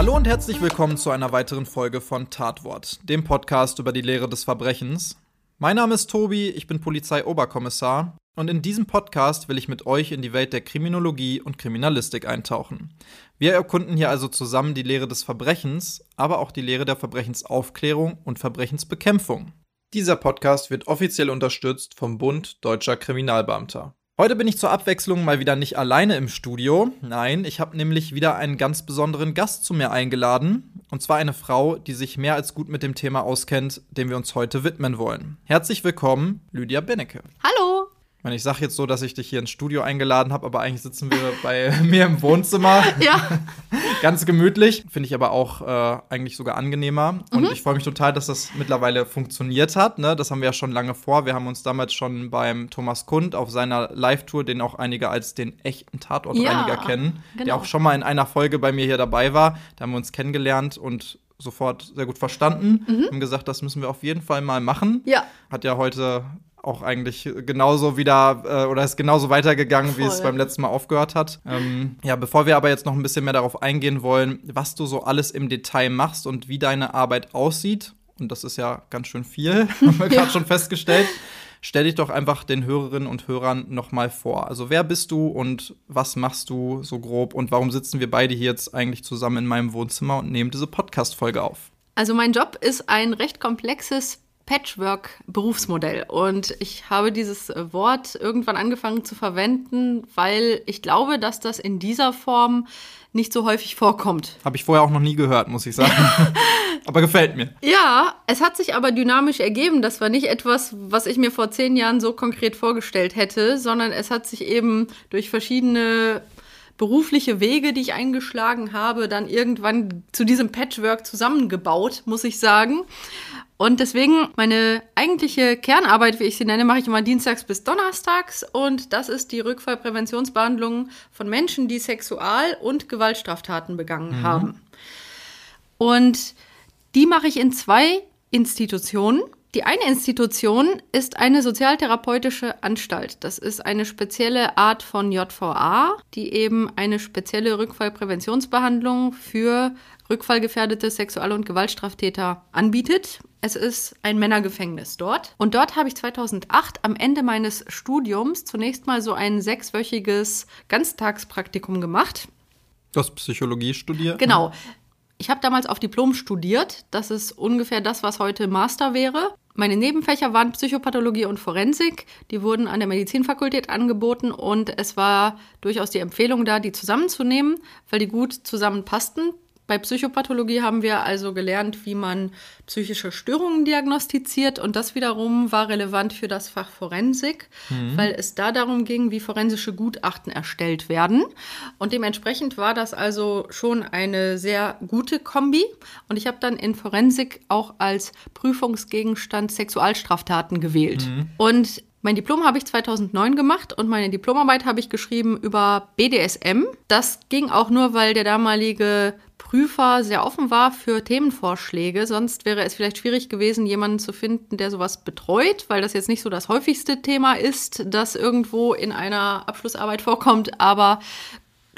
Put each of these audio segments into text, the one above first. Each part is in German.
Hallo und herzlich willkommen zu einer weiteren Folge von Tatwort, dem Podcast über die Lehre des Verbrechens. Mein Name ist Tobi, ich bin Polizeioberkommissar und in diesem Podcast will ich mit euch in die Welt der Kriminologie und Kriminalistik eintauchen. Wir erkunden hier also zusammen die Lehre des Verbrechens, aber auch die Lehre der Verbrechensaufklärung und Verbrechensbekämpfung. Dieser Podcast wird offiziell unterstützt vom Bund Deutscher Kriminalbeamter. Heute bin ich zur Abwechslung mal wieder nicht alleine im Studio. Nein, ich habe nämlich wieder einen ganz besonderen Gast zu mir eingeladen. Und zwar eine Frau, die sich mehr als gut mit dem Thema auskennt, dem wir uns heute widmen wollen. Herzlich willkommen, Lydia Bennecke. Hallo! Ich meine, ich sage jetzt so, dass ich dich hier ins Studio eingeladen habe, aber eigentlich sitzen wir bei mir im Wohnzimmer. Ja. Ganz gemütlich. Finde ich aber auch äh, eigentlich sogar angenehmer. Und Mhm. ich freue mich total, dass das mittlerweile funktioniert hat. Ne? Das haben wir ja schon lange vor. Wir haben uns damals schon beim Thomas Kund auf seiner Live-Tour, den auch einige als den echten Tatortreiniger Ja, kennen, der genau. auch schon mal in einer Folge bei mir hier dabei war. Da haben wir uns kennengelernt und sofort sehr gut verstanden. Mhm. Haben gesagt, das müssen wir auf jeden Fall mal machen Ja. hat ja heute auch eigentlich genauso wieder äh, oder ist genauso weitergegangen, wie es Voll. beim letzten Mal aufgehört hat. Ähm, ja, bevor wir aber jetzt noch ein bisschen mehr darauf eingehen wollen, was du so alles im Detail machst und wie deine Arbeit aussieht, und das ist ja ganz schön viel, haben wir gerade schon festgestellt, stell dich doch einfach den Hörerinnen und Hörern noch mal vor. Also wer bist du und was machst du so grob und warum sitzen wir beide hier jetzt eigentlich zusammen in meinem Wohnzimmer und nehmen diese Podcast-Folge auf? Also mein Job ist ein recht komplexes Patchwork-Berufsmodell. Und ich habe dieses Wort irgendwann angefangen zu verwenden, weil ich glaube, dass das in dieser Form nicht so häufig vorkommt. Habe ich vorher auch noch nie gehört, muss ich sagen. aber gefällt mir. Ja, es hat sich aber dynamisch ergeben. Das war nicht etwas, was ich mir vor zehn Jahren so konkret vorgestellt hätte, sondern es hat sich eben durch verschiedene berufliche Wege, die ich eingeschlagen habe, dann irgendwann zu diesem Patchwork zusammengebaut, muss ich sagen. Und deswegen meine eigentliche Kernarbeit, wie ich sie nenne, mache ich immer dienstags bis donnerstags. Und das ist die Rückfallpräventionsbehandlung von Menschen, die Sexual- und Gewaltstraftaten begangen haben. Und die mache ich in zwei Institutionen. Die eine Institution ist eine sozialtherapeutische Anstalt. Das ist eine spezielle Art von JVA, die eben eine spezielle Rückfallpräventionsbehandlung für rückfallgefährdete Sexual- und Gewaltstraftäter anbietet. Es ist ein Männergefängnis dort. Und dort habe ich 2008 am Ende meines Studiums zunächst mal so ein sechswöchiges Ganztagspraktikum gemacht. Du hast Psychologie studiert? Genau. Ich habe damals auf Diplom studiert. Das ist ungefähr das, was heute Master wäre. Meine Nebenfächer waren Psychopathologie und Forensik. Die wurden an der Medizinfakultät angeboten und es war durchaus die Empfehlung da, die zusammenzunehmen, weil die gut zusammenpassten. Bei Psychopathologie haben wir also gelernt, wie man psychische Störungen diagnostiziert und das wiederum war relevant für das Fach Forensik, weil es da darum ging, wie forensische Gutachten erstellt werden. Und dementsprechend war das also schon eine sehr gute Kombi. Und ich habe dann in Forensik auch als Prüfungsgegenstand Sexualstraftaten gewählt. Und mein Diplom habe ich 2009 gemacht und meine Diplomarbeit habe ich geschrieben über BDSM. Das ging auch nur, weil der damalige Prüfer sehr offen war für Themenvorschläge. Sonst wäre es vielleicht schwierig gewesen, jemanden zu finden, der sowas betreut, weil das jetzt nicht so das häufigste Thema ist, das irgendwo in einer Abschlussarbeit vorkommt. Aber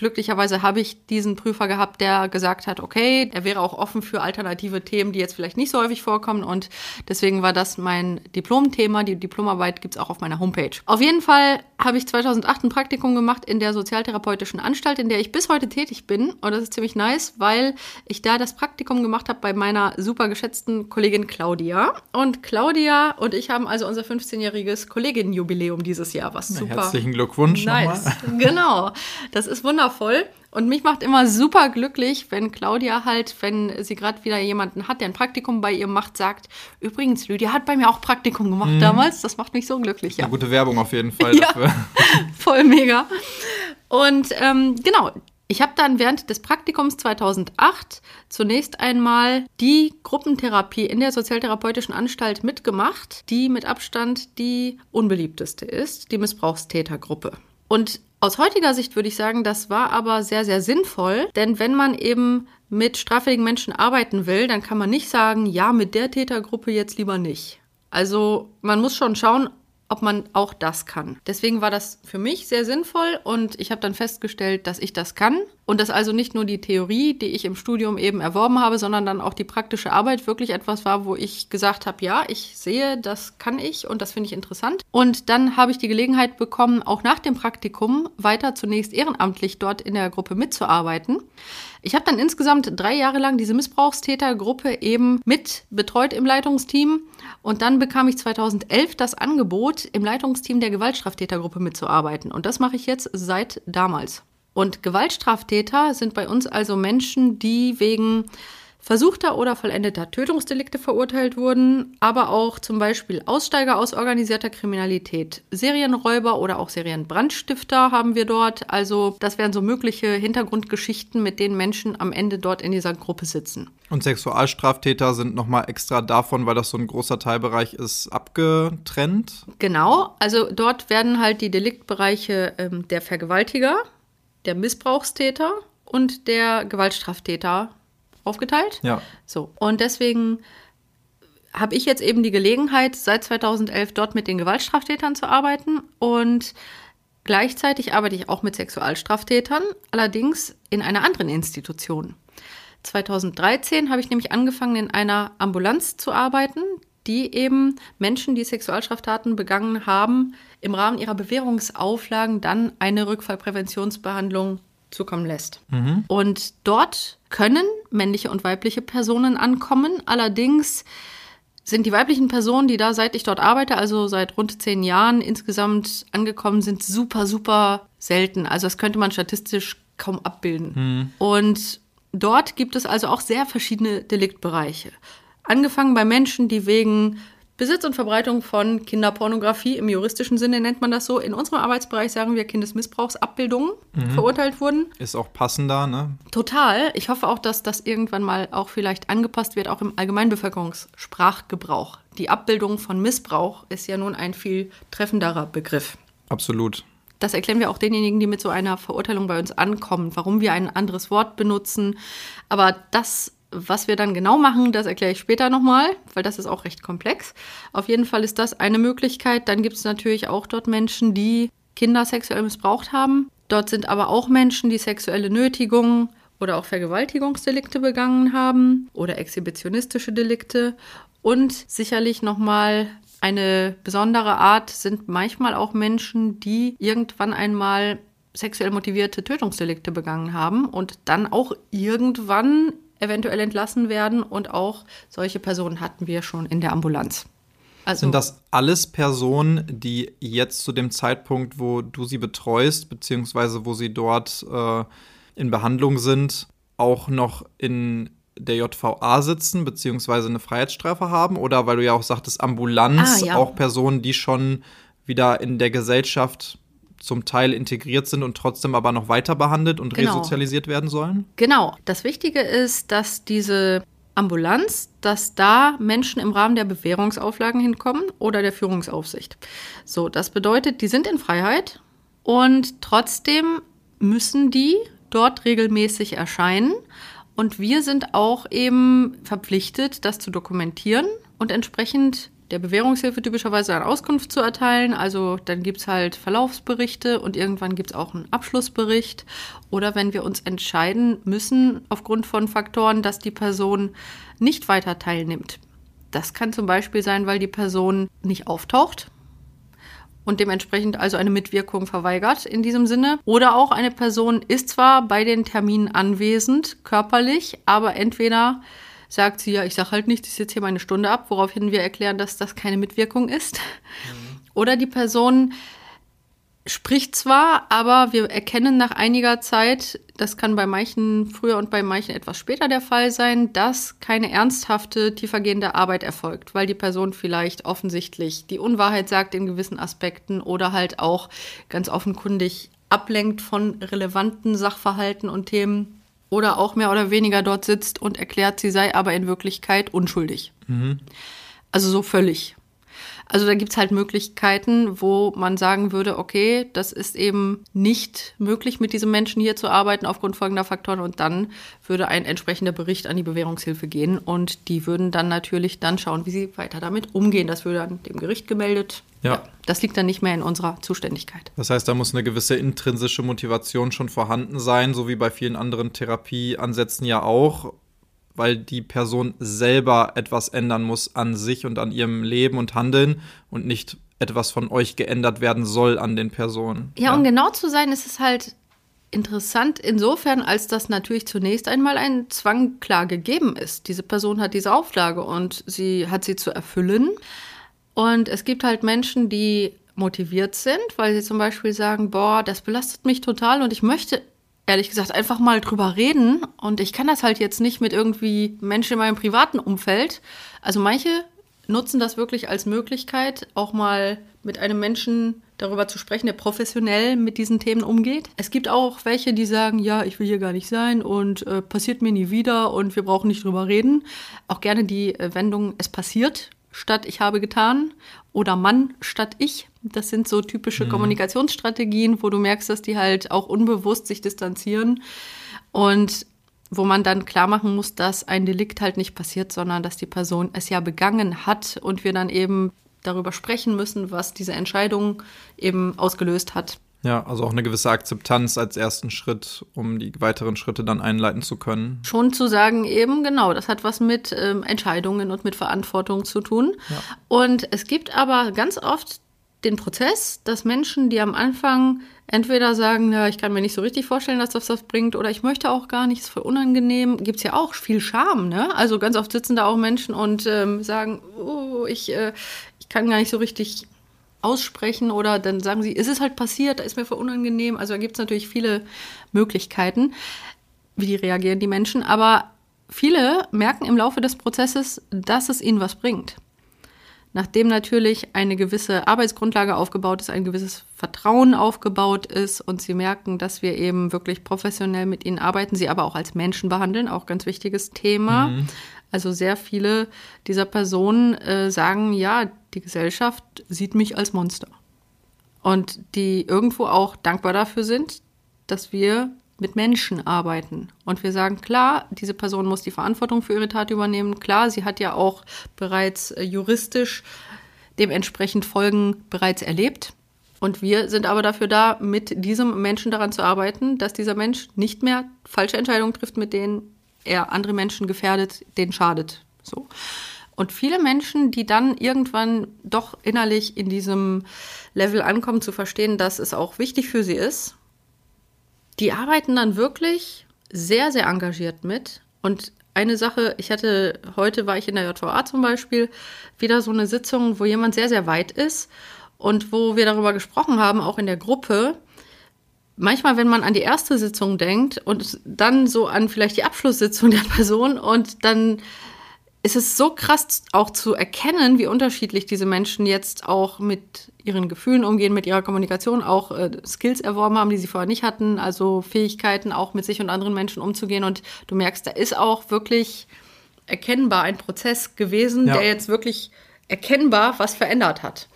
glücklicherweise habe ich diesen Prüfer gehabt, der gesagt hat, okay, er wäre auch offen für alternative Themen, die jetzt vielleicht nicht so häufig vorkommen. Und deswegen war das mein Diplomthema. Die Diplomarbeit gibt es auch auf meiner Homepage. Auf jeden Fall habe ich 2008 ein Praktikum gemacht in der sozialtherapeutischen Anstalt, in der ich bis heute tätig bin. Und das ist ziemlich nice, weil ich da das Praktikum gemacht habe bei meiner super geschätzten Kollegin Claudia. Und Claudia und ich haben also unser 15-jähriges Kolleginnenjubiläum dieses Jahr, was super Herzlichen Glückwunsch Nice, nochmal. genau. Das ist wundervoll. Und mich macht immer super glücklich, wenn Claudia halt, wenn sie gerade wieder jemanden hat, der ein Praktikum bei ihr macht, sagt, übrigens, Lydia hat bei mir auch Praktikum gemacht damals. Das macht mich so glücklich. Ja. Eine gute Werbung auf jeden Fall Ja. dafür. Voll mega. Und ähm, genau, Ich habe dann während des Praktikums 2008 zunächst einmal die Gruppentherapie in der Sozialtherapeutischen Anstalt mitgemacht, die mit Abstand die unbeliebteste ist, die Missbrauchstätergruppe. Und aus heutiger Sicht würde ich sagen, das war aber sehr, sehr sinnvoll, denn wenn man eben mit straffälligen Menschen arbeiten will, dann kann man nicht sagen, ja, mit der Tätergruppe jetzt lieber nicht. Also man muss schon schauen, ob man auch das kann. Deswegen war das für mich sehr sinnvoll und ich habe dann festgestellt, dass ich das kann und dass also nicht nur die Theorie, die ich im Studium eben erworben habe, sondern dann auch die praktische Arbeit wirklich etwas war, wo ich gesagt habe, ja, ich sehe, das kann ich und das finde ich interessant. Und dann habe ich die Gelegenheit bekommen, auch nach dem Praktikum weiter zunächst ehrenamtlich dort in der Gruppe mitzuarbeiten. Ich habe dann insgesamt drei Jahre lang diese Missbrauchstätergruppe eben mit betreut im Leitungsteam und dann bekam ich 2011 das Angebot, im Leitungsteam der Gewaltstraftätergruppe mitzuarbeiten. Und das mache ich jetzt seit damals. Und Gewaltstraftäter sind bei uns also Menschen, die wegen versuchter oder vollendeter Tötungsdelikte verurteilt wurden, aber auch zum Beispiel Aussteiger aus organisierter Kriminalität, Serienräuber oder auch Serienbrandstifter haben wir dort. Also das wären so mögliche Hintergrundgeschichten, mit denen Menschen am Ende dort in dieser Gruppe sitzen. Und Sexualstraftäter sind nochmal extra davon, weil das so ein großer Teilbereich ist, abgetrennt? Genau, also dort werden halt die Deliktbereiche ähm, der Vergewaltiger, der Missbrauchstäter und der Gewaltstraftäter aufgeteilt. Ja. So. Und deswegen habe ich jetzt eben die Gelegenheit, seit 2011 dort mit den Gewaltstraftätern zu arbeiten und gleichzeitig arbeite ich auch mit Sexualstraftätern, allerdings in einer anderen Institution. 2013 habe ich nämlich angefangen, in einer Ambulanz zu arbeiten, die eben Menschen, die Sexualstraftaten begangen haben, im Rahmen ihrer Bewährungsauflagen dann eine Rückfallpräventionsbehandlung zukommen lässt. Mhm. Und dort können männliche und weibliche Personen ankommen. Allerdings sind die weiblichen Personen, die da seit ich dort arbeite, also seit rund zehn Jahren insgesamt angekommen sind, super, super selten. Also das könnte man statistisch kaum abbilden. Mhm. Und dort gibt es also auch sehr verschiedene Deliktbereiche. Angefangen bei Menschen, die wegen Besitz und Verbreitung von Kinderpornografie im juristischen Sinne nennt man das so. In unserem Arbeitsbereich sagen wir Kindesmissbrauchsabbildungen mhm. verurteilt wurden. Ist auch passender, ne? Total. Ich hoffe auch, dass das irgendwann mal auch vielleicht angepasst wird, auch im Allgemeinbevölkerungssprachgebrauch. Die Abbildung von Missbrauch ist ja nun ein viel treffenderer Begriff. Absolut. Das erklären wir auch denjenigen, die mit so einer Verurteilung bei uns ankommen, warum wir ein anderes Wort benutzen. Aber das was wir dann genau machen, das erkläre ich später nochmal, weil das ist auch recht komplex. Auf jeden Fall ist das eine Möglichkeit. Dann gibt es natürlich auch dort Menschen, die Kinder sexuell missbraucht haben. Dort sind aber auch Menschen, die sexuelle Nötigung oder auch Vergewaltigungsdelikte begangen haben oder exhibitionistische Delikte. Und sicherlich nochmal eine besondere Art sind manchmal auch Menschen, die irgendwann einmal sexuell motivierte Tötungsdelikte begangen haben und dann auch irgendwann eventuell entlassen werden. Und auch solche Personen hatten wir schon in der Ambulanz. Also, Sind das alles Personen, die jetzt zu dem Zeitpunkt, wo du sie betreust, beziehungsweise wo sie dort äh, in Behandlung sind, auch noch in der JVA sitzen, beziehungsweise eine Freiheitsstrafe haben? Oder weil du ja auch sagtest, Ambulanz, ah, ja. auch Personen, die schon wieder in der Gesellschaft zum Teil integriert sind und trotzdem aber noch weiter behandelt und genau. resozialisiert werden sollen? Genau. Das Wichtige ist, dass diese Ambulanz, dass da Menschen im Rahmen der Bewährungsauflagen hinkommen oder der Führungsaufsicht. So, das bedeutet, die sind in Freiheit und trotzdem müssen die dort regelmäßig erscheinen. Und wir sind auch eben verpflichtet, das zu dokumentieren und entsprechend der Bewährungshilfe typischerweise eine Auskunft zu erteilen. Also dann gibt es halt Verlaufsberichte und irgendwann gibt es auch einen Abschlussbericht. Oder wenn wir uns entscheiden müssen aufgrund von Faktoren, dass die Person nicht weiter teilnimmt. Das kann zum Beispiel sein, weil die Person nicht auftaucht und dementsprechend also eine Mitwirkung verweigert in diesem Sinne. Oder auch eine Person ist zwar bei den Terminen anwesend, körperlich, aber entweder sagt sie, ja, ich sage halt nicht, ich sitze hier meine Stunde ab, woraufhin wir erklären, dass das keine Mitwirkung ist. Mhm. Oder die Person spricht zwar, aber wir erkennen nach einiger Zeit, das kann bei manchen früher und bei manchen etwas später der Fall sein, dass keine ernsthafte, tiefergehende Arbeit erfolgt, weil die Person vielleicht offensichtlich die Unwahrheit sagt in gewissen Aspekten oder halt auch ganz offenkundig ablenkt von relevanten Sachverhalten und Themen oder auch mehr oder weniger dort sitzt und erklärt, sie sei aber in Wirklichkeit unschuldig. Mhm. Also so völlig. Also da gibt es halt Möglichkeiten, wo man sagen würde, okay, das ist eben nicht möglich, mit diesem Menschen hier zu arbeiten aufgrund folgender Faktoren. Und dann würde ein entsprechender Bericht an die Bewährungshilfe gehen und die würden dann natürlich dann schauen, wie sie weiter damit umgehen. Das würde dann dem Gericht gemeldet. Ja. ja. Das liegt dann nicht mehr in unserer Zuständigkeit. Das heißt, da muss eine gewisse intrinsische Motivation schon vorhanden sein, so wie bei vielen anderen Therapieansätzen ja auch weil die Person selber etwas ändern muss an sich und an ihrem Leben und Handeln und nicht etwas von euch geändert werden soll an den Personen. Ja, ja. um genau zu sein, ist es halt interessant insofern, als dass natürlich zunächst einmal ein Zwang klar gegeben ist. Diese Person hat diese Auflage und sie hat sie zu erfüllen. Und es gibt halt Menschen, die motiviert sind, weil sie zum Beispiel sagen, boah, das belastet mich total und ich möchte ehrlich gesagt einfach mal drüber reden. Und ich kann das halt jetzt nicht mit irgendwie Menschen in meinem privaten Umfeld. Also manche nutzen das wirklich als Möglichkeit, auch mal mit einem Menschen darüber zu sprechen, der professionell mit diesen Themen umgeht. Es gibt auch welche, die sagen, ja, ich will hier gar nicht sein und äh, passiert mir nie wieder und wir brauchen nicht drüber reden. Auch gerne die äh, Wendung, es passiert statt ich habe getan oder Mann statt ich. Das sind so typische mhm. Kommunikationsstrategien, wo du merkst, dass die halt auch unbewusst sich distanzieren und wo man dann klar machen muss, dass ein Delikt halt nicht passiert, sondern dass die Person es ja begangen hat und wir dann eben darüber sprechen müssen, was diese Entscheidung eben ausgelöst hat. Ja, also auch eine gewisse Akzeptanz als ersten Schritt, um die weiteren Schritte dann einleiten zu können. Schon zu sagen, eben genau, das hat was mit ähm, Entscheidungen und mit Verantwortung zu tun. Ja. Und es gibt aber ganz oft den Prozess, dass Menschen, die am Anfang entweder sagen, ja, ich kann mir nicht so richtig vorstellen, dass das was bringt, oder ich möchte auch gar nicht, ist voll unangenehm, gibt es ja auch viel Scham, ne? Also ganz oft sitzen da auch Menschen und ähm, sagen, oh, ich, äh, ich kann gar nicht so richtig aussprechen oder dann sagen sie, ist es halt passiert, da ist mir voll unangenehm. Also da gibt es natürlich viele Möglichkeiten, wie die reagieren die Menschen. Aber viele merken im Laufe des Prozesses, dass es ihnen was bringt. Nachdem natürlich eine gewisse Arbeitsgrundlage aufgebaut ist, ein gewisses Vertrauen aufgebaut ist und sie merken, dass wir eben wirklich professionell mit ihnen arbeiten, sie aber auch als Menschen behandeln, auch ganz wichtiges Thema. Mhm. Also sehr viele dieser Personen äh, sagen, ja, die Gesellschaft sieht mich als Monster. Und die irgendwo auch dankbar dafür sind, dass wir mit Menschen arbeiten. Und wir sagen, klar, diese Person muss die Verantwortung für ihre Tat übernehmen. Klar, sie hat ja auch bereits äh, juristisch dementsprechend Folgen bereits erlebt. Und wir sind aber dafür da, mit diesem Menschen daran zu arbeiten, dass dieser Mensch nicht mehr falsche Entscheidungen trifft, mit denen er andere Menschen gefährdet, denen schadet. So. Und viele Menschen, die dann irgendwann doch innerlich in diesem Level ankommen, zu verstehen, dass es auch wichtig für sie ist, die arbeiten dann wirklich sehr, sehr engagiert mit. Und eine Sache, ich hatte, heute war ich in der JVA zum Beispiel, wieder so eine Sitzung, wo jemand sehr, sehr weit ist und wo wir darüber gesprochen haben, auch in der Gruppe, manchmal, wenn man an die erste Sitzung denkt und dann so an vielleicht die Abschlusssitzung der Person und dann ist es so krass auch zu erkennen, wie unterschiedlich diese Menschen jetzt auch mit ihren Gefühlen umgehen, mit ihrer Kommunikation, auch äh, Skills erworben haben, die sie vorher nicht hatten, also Fähigkeiten auch mit sich und anderen Menschen umzugehen. Und du merkst, da ist auch wirklich erkennbar ein Prozess gewesen, ja. der jetzt wirklich erkennbar was verändert hat.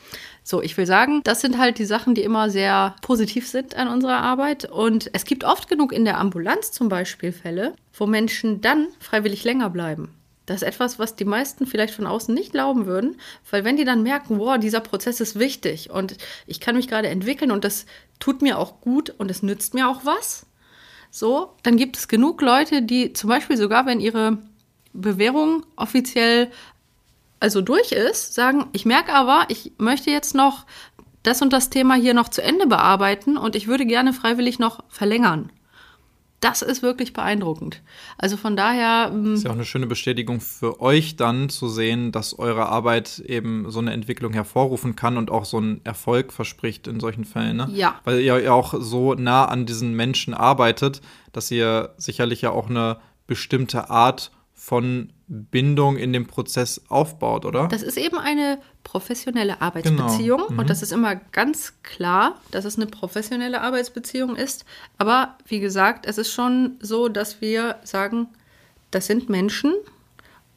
So, ich will sagen, das sind halt die Sachen, die immer sehr positiv sind an unserer Arbeit. Und es gibt oft genug in der Ambulanz zum Beispiel Fälle, wo Menschen dann freiwillig länger bleiben. Das ist etwas, was die meisten vielleicht von außen nicht glauben würden, weil wenn die dann merken, wow, dieser Prozess ist wichtig und ich kann mich gerade entwickeln und das tut mir auch gut und es nützt mir auch was, so, dann gibt es genug Leute, die zum Beispiel sogar, wenn ihre Bewährung offiziell also durch ist, sagen, ich merke aber, ich möchte jetzt noch das und das Thema hier noch zu Ende bearbeiten und ich würde gerne freiwillig noch verlängern. Das ist wirklich beeindruckend. Also von daher. Das ähm, ist ja auch eine schöne Bestätigung für euch dann zu sehen, dass eure Arbeit eben so eine Entwicklung hervorrufen kann und auch so einen Erfolg verspricht in solchen Fällen. Ne? Ja. Weil ihr ja auch so nah an diesen Menschen arbeitet, dass ihr sicherlich ja auch eine bestimmte Art von Bindung in dem Prozess aufbaut, oder? Das ist eben eine professionelle Arbeitsbeziehung Genau. Mhm. und das ist immer ganz klar, dass es eine professionelle Arbeitsbeziehung ist. Aber wie gesagt, es ist schon so, dass wir sagen, das sind Menschen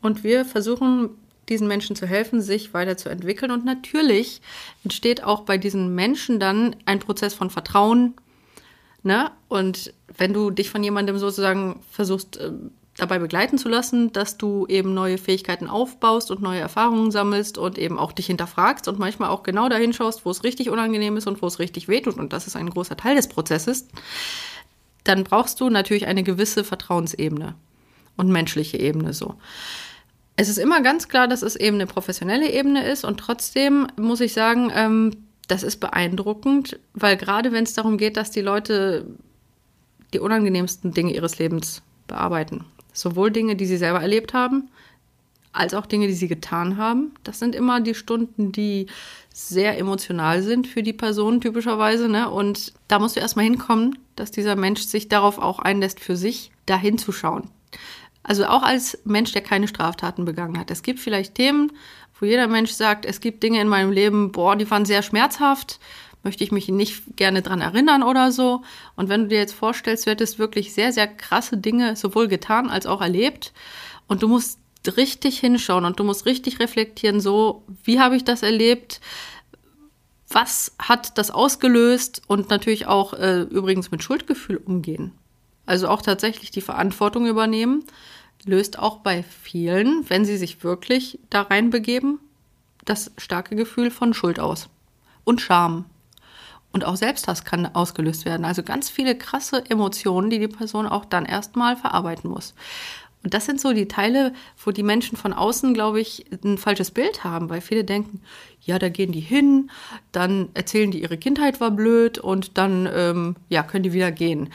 und wir versuchen diesen Menschen zu helfen, sich weiterzuentwickeln. Und natürlich entsteht auch bei diesen Menschen dann ein Prozess von Vertrauen. Ne? Und wenn du dich von jemandem sozusagen versuchst, äh, dabei begleiten zu lassen, dass du eben neue Fähigkeiten aufbaust und neue Erfahrungen sammelst und eben auch dich hinterfragst und manchmal auch genau dahin schaust, wo es richtig unangenehm ist und wo es richtig wehtut. Und das ist ein großer Teil des Prozesses. Dann brauchst du natürlich eine gewisse Vertrauensebene und menschliche Ebene so. Es ist immer ganz klar, dass es eben eine professionelle Ebene ist und trotzdem muss ich sagen, ähm, das ist beeindruckend, weil gerade wenn es darum geht, dass die Leute die unangenehmsten Dinge ihres Lebens bearbeiten, sowohl Dinge, die sie selber erlebt haben, als auch Dinge, die sie getan haben. Das sind immer die Stunden, die sehr emotional sind für die Person typischerweise. Ne? Und da musst du erstmal hinkommen, dass dieser Mensch sich darauf auch einlässt, für sich dahin zu schauen. Also auch als Mensch, der keine Straftaten begangen hat. Es gibt vielleicht Themen, wo jeder Mensch sagt, es gibt Dinge in meinem Leben, boah, die waren sehr schmerzhaft, möchte ich mich nicht gerne dran erinnern oder so. Und wenn du dir jetzt vorstellst, du hättest wirklich sehr, sehr krasse Dinge sowohl getan als auch erlebt und du musst richtig hinschauen und du musst richtig reflektieren, so, wie habe ich das erlebt? Was hat das ausgelöst? Und natürlich auch äh, übrigens mit Schuldgefühl umgehen. Also auch tatsächlich die Verantwortung übernehmen, löst auch bei vielen, wenn sie sich wirklich da reinbegeben, das starke Gefühl von Schuld aus. Und Scham. Und auch Selbsthass kann ausgelöst werden. Also ganz viele krasse Emotionen, die die Person auch dann erstmal verarbeiten muss. Und das sind so die Teile, wo die Menschen von außen, glaube ich, ein falsches Bild haben, weil viele denken, ja, da gehen die hin, dann erzählen die, ihre Kindheit war blöd und dann, ähm, ja, können die wieder gehen.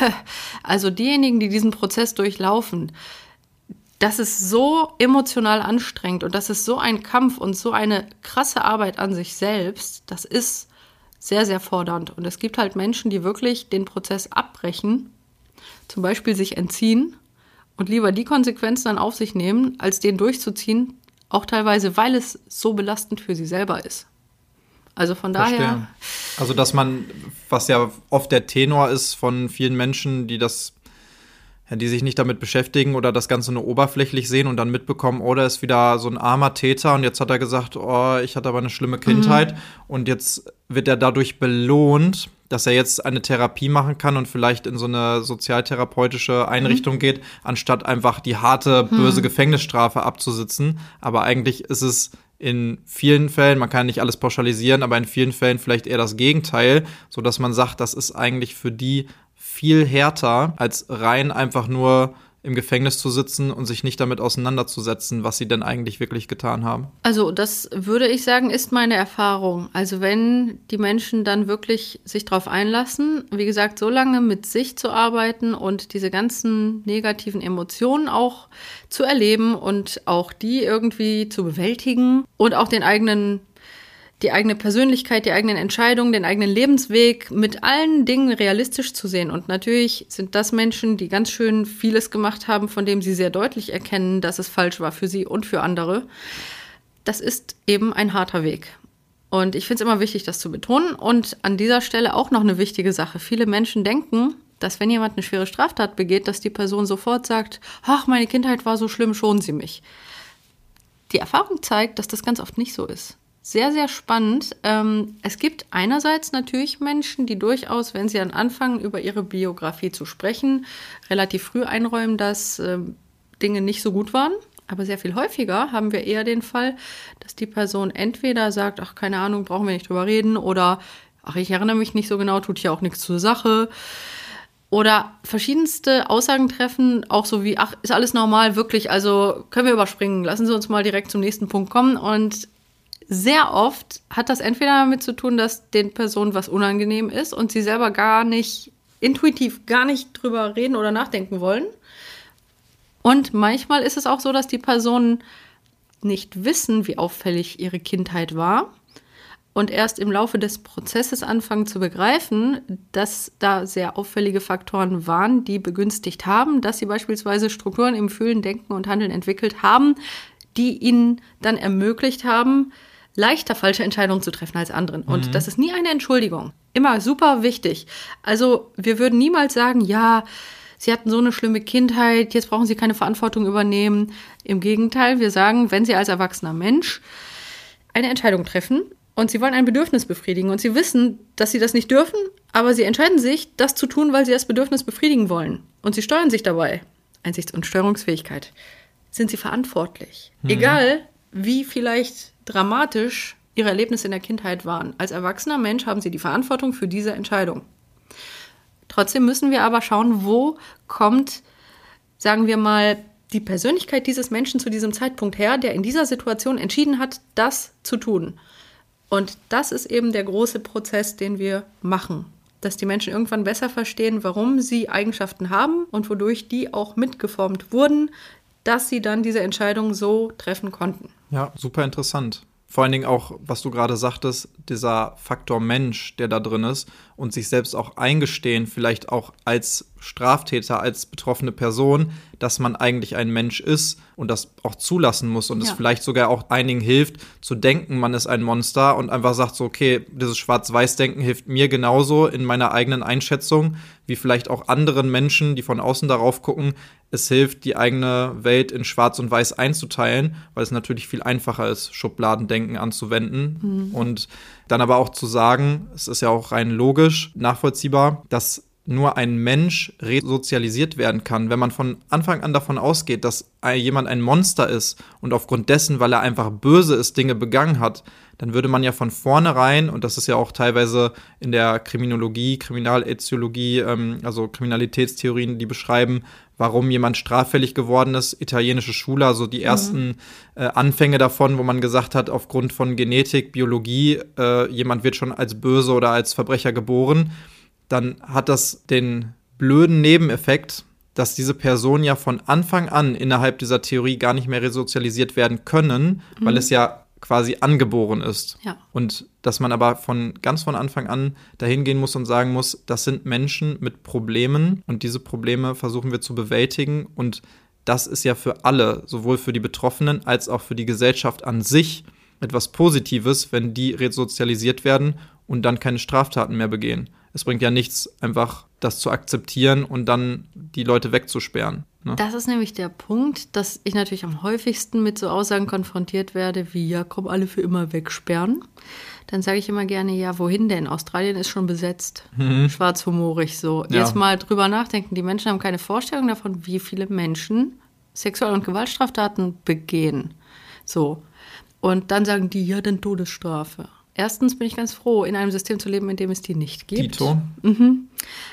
also diejenigen, die diesen Prozess durchlaufen, das ist so emotional anstrengend und das ist so ein Kampf und so eine krasse Arbeit an sich selbst, das ist sehr, sehr fordernd. Und es gibt halt Menschen, die wirklich den Prozess abbrechen, zum Beispiel sich entziehen und lieber die Konsequenzen dann auf sich nehmen, als den durchzuziehen, auch teilweise, weil es so belastend für sie selber ist. Also von daher. Verstehe. Also, dass man, was ja oft der Tenor ist von vielen Menschen, die das, die sich nicht damit beschäftigen oder das Ganze nur oberflächlich sehen und dann mitbekommen, oh, da ist wieder so ein armer Täter und jetzt hat er gesagt, oh, ich hatte aber eine schlimme Kindheit. Und jetzt wird er dadurch belohnt, dass er jetzt eine Therapie machen kann und vielleicht in so eine sozialtherapeutische Einrichtung geht, anstatt einfach die harte, böse Gefängnisstrafe abzusitzen. Aber eigentlich ist es in vielen Fällen, man kann nicht alles pauschalisieren, aber in vielen Fällen vielleicht eher das Gegenteil, so dass man sagt, das ist eigentlich für die viel härter, als rein einfach nur im Gefängnis zu sitzen und sich nicht damit auseinanderzusetzen, was sie denn eigentlich wirklich getan haben. Also das würde ich sagen, ist meine Erfahrung. Also wenn die Menschen dann wirklich sich darauf einlassen, wie gesagt, so lange mit sich zu arbeiten und diese ganzen negativen Emotionen auch zu erleben und auch die irgendwie zu bewältigen und auch den eigenen die eigene Persönlichkeit, die eigenen Entscheidungen, den eigenen Lebensweg mit allen Dingen realistisch zu sehen. Und natürlich sind das Menschen, die ganz schön vieles gemacht haben, von dem sie sehr deutlich erkennen, dass es falsch war für sie und für andere. Das ist eben ein harter Weg. Und ich finde es immer wichtig, das zu betonen. Und an dieser Stelle auch noch eine wichtige Sache. Viele Menschen denken, dass wenn jemand eine schwere Straftat begeht, dass die Person sofort sagt, ach, meine Kindheit war so schlimm, schonen Sie mich. Die Erfahrung zeigt, dass das ganz oft nicht so ist sehr, sehr spannend. Ähm, es gibt einerseits natürlich Menschen, die durchaus, wenn sie dann anfangen, über ihre Biografie zu sprechen, relativ früh einräumen, dass äh, Dinge nicht so gut waren. Aber sehr viel häufiger haben wir eher den Fall, dass die Person entweder sagt, ach, keine Ahnung, brauchen wir nicht drüber reden, oder ach, ich erinnere mich nicht so genau, tut hier auch nichts zur Sache. Oder verschiedenste Aussagen treffen, auch so wie, ach, ist alles normal, wirklich, also können wir überspringen, lassen Sie uns mal direkt zum nächsten Punkt kommen. Und sehr oft hat das entweder damit zu tun, dass den Personen was unangenehm ist und sie selber gar nicht, intuitiv gar nicht drüber reden oder nachdenken wollen. Und manchmal ist es auch so, dass die Personen nicht wissen, wie auffällig ihre Kindheit war, und erst im Laufe des Prozesses anfangen zu begreifen, dass da sehr auffällige Faktoren waren, die begünstigt haben, dass sie beispielsweise Strukturen im Fühlen, Denken und Handeln entwickelt haben, die ihnen dann ermöglicht haben, leichter falsche Entscheidungen zu treffen als anderen. Und mhm. das ist nie eine Entschuldigung. Immer super wichtig. Also wir würden niemals sagen, ja, Sie hatten so eine schlimme Kindheit, jetzt brauchen Sie keine Verantwortung übernehmen. Im Gegenteil, wir sagen, wenn Sie als erwachsener Mensch eine Entscheidung treffen und Sie wollen ein Bedürfnis befriedigen und Sie wissen, dass Sie das nicht dürfen, aber Sie entscheiden sich, das zu tun, weil Sie das Bedürfnis befriedigen wollen. Und Sie steuern sich dabei. Einsichts- und Steuerungsfähigkeit. Sind Sie verantwortlich. Mhm. Egal, wie vielleicht dramatisch Ihre Erlebnisse in der Kindheit waren. Als erwachsener Mensch haben Sie die Verantwortung für diese Entscheidung. Trotzdem müssen wir aber schauen, wo kommt, sagen wir mal, die Persönlichkeit dieses Menschen zu diesem Zeitpunkt her, der in dieser Situation entschieden hat, das zu tun. Und das ist eben der große Prozess, den wir machen. Dass die Menschen irgendwann besser verstehen, warum sie Eigenschaften haben und wodurch die auch mitgeformt wurden, dass sie dann diese Entscheidung so treffen konnten. Ja, super interessant. Vor allen Dingen auch, was du gerade sagtest, dieser Faktor Mensch, der da drin ist und sich selbst auch eingestehen, vielleicht auch als Straftäter, als betroffene Person, dass man eigentlich ein Mensch ist und das auch zulassen muss und ja. es vielleicht sogar auch einigen hilft, zu denken, man ist ein Monster und einfach sagt so, okay, dieses Schwarz-Weiß-Denken hilft mir genauso in meiner eigenen Einschätzung, wie vielleicht auch anderen Menschen, die von außen darauf gucken, es hilft, die eigene Welt in Schwarz und Weiß einzuteilen, weil es natürlich viel einfacher ist, Schubladendenken anzuwenden. Mhm. Und dann aber auch zu sagen, es ist ja auch rein logisch, nachvollziehbar, dass nur ein Mensch resozialisiert werden kann, wenn man von Anfang an davon ausgeht, dass jemand ein Monster ist und aufgrund dessen, weil er einfach böse ist, Dinge begangen hat, dann würde man ja von vornherein, und das ist ja auch teilweise in der Kriminologie, Kriminalethiologie, ähm, also Kriminalitätstheorien, die beschreiben, warum jemand straffällig geworden ist, italienische Schule, also die ersten mhm. äh, Anfänge davon, wo man gesagt hat, aufgrund von Genetik, Biologie, äh, jemand wird schon als böse oder als Verbrecher geboren dann hat das den blöden Nebeneffekt, dass diese Personen ja von Anfang an innerhalb dieser Theorie gar nicht mehr resozialisiert werden können, mhm. weil es ja quasi angeboren ist. Ja. Und dass man aber von ganz von Anfang an dahin gehen muss und sagen muss, das sind Menschen mit Problemen und diese Probleme versuchen wir zu bewältigen und das ist ja für alle, sowohl für die Betroffenen als auch für die Gesellschaft an sich etwas Positives, wenn die resozialisiert werden und dann keine Straftaten mehr begehen es bringt ja nichts, einfach das zu akzeptieren und dann die Leute wegzusperren. Ne? Das ist nämlich der Punkt, dass ich natürlich am häufigsten mit so Aussagen konfrontiert werde, wie ja, komm alle für immer wegsperren. Dann sage ich immer gerne, ja, wohin denn? Australien ist schon besetzt. Mhm. Schwarzhumorig so. Ja. Jetzt mal drüber nachdenken. Die Menschen haben keine Vorstellung davon, wie viele Menschen Sexual- und Gewaltstraftaten begehen. So. Und dann sagen die, ja, dann Todesstrafe. Erstens bin ich ganz froh, in einem System zu leben, in dem es die nicht gibt. Dito. Mhm.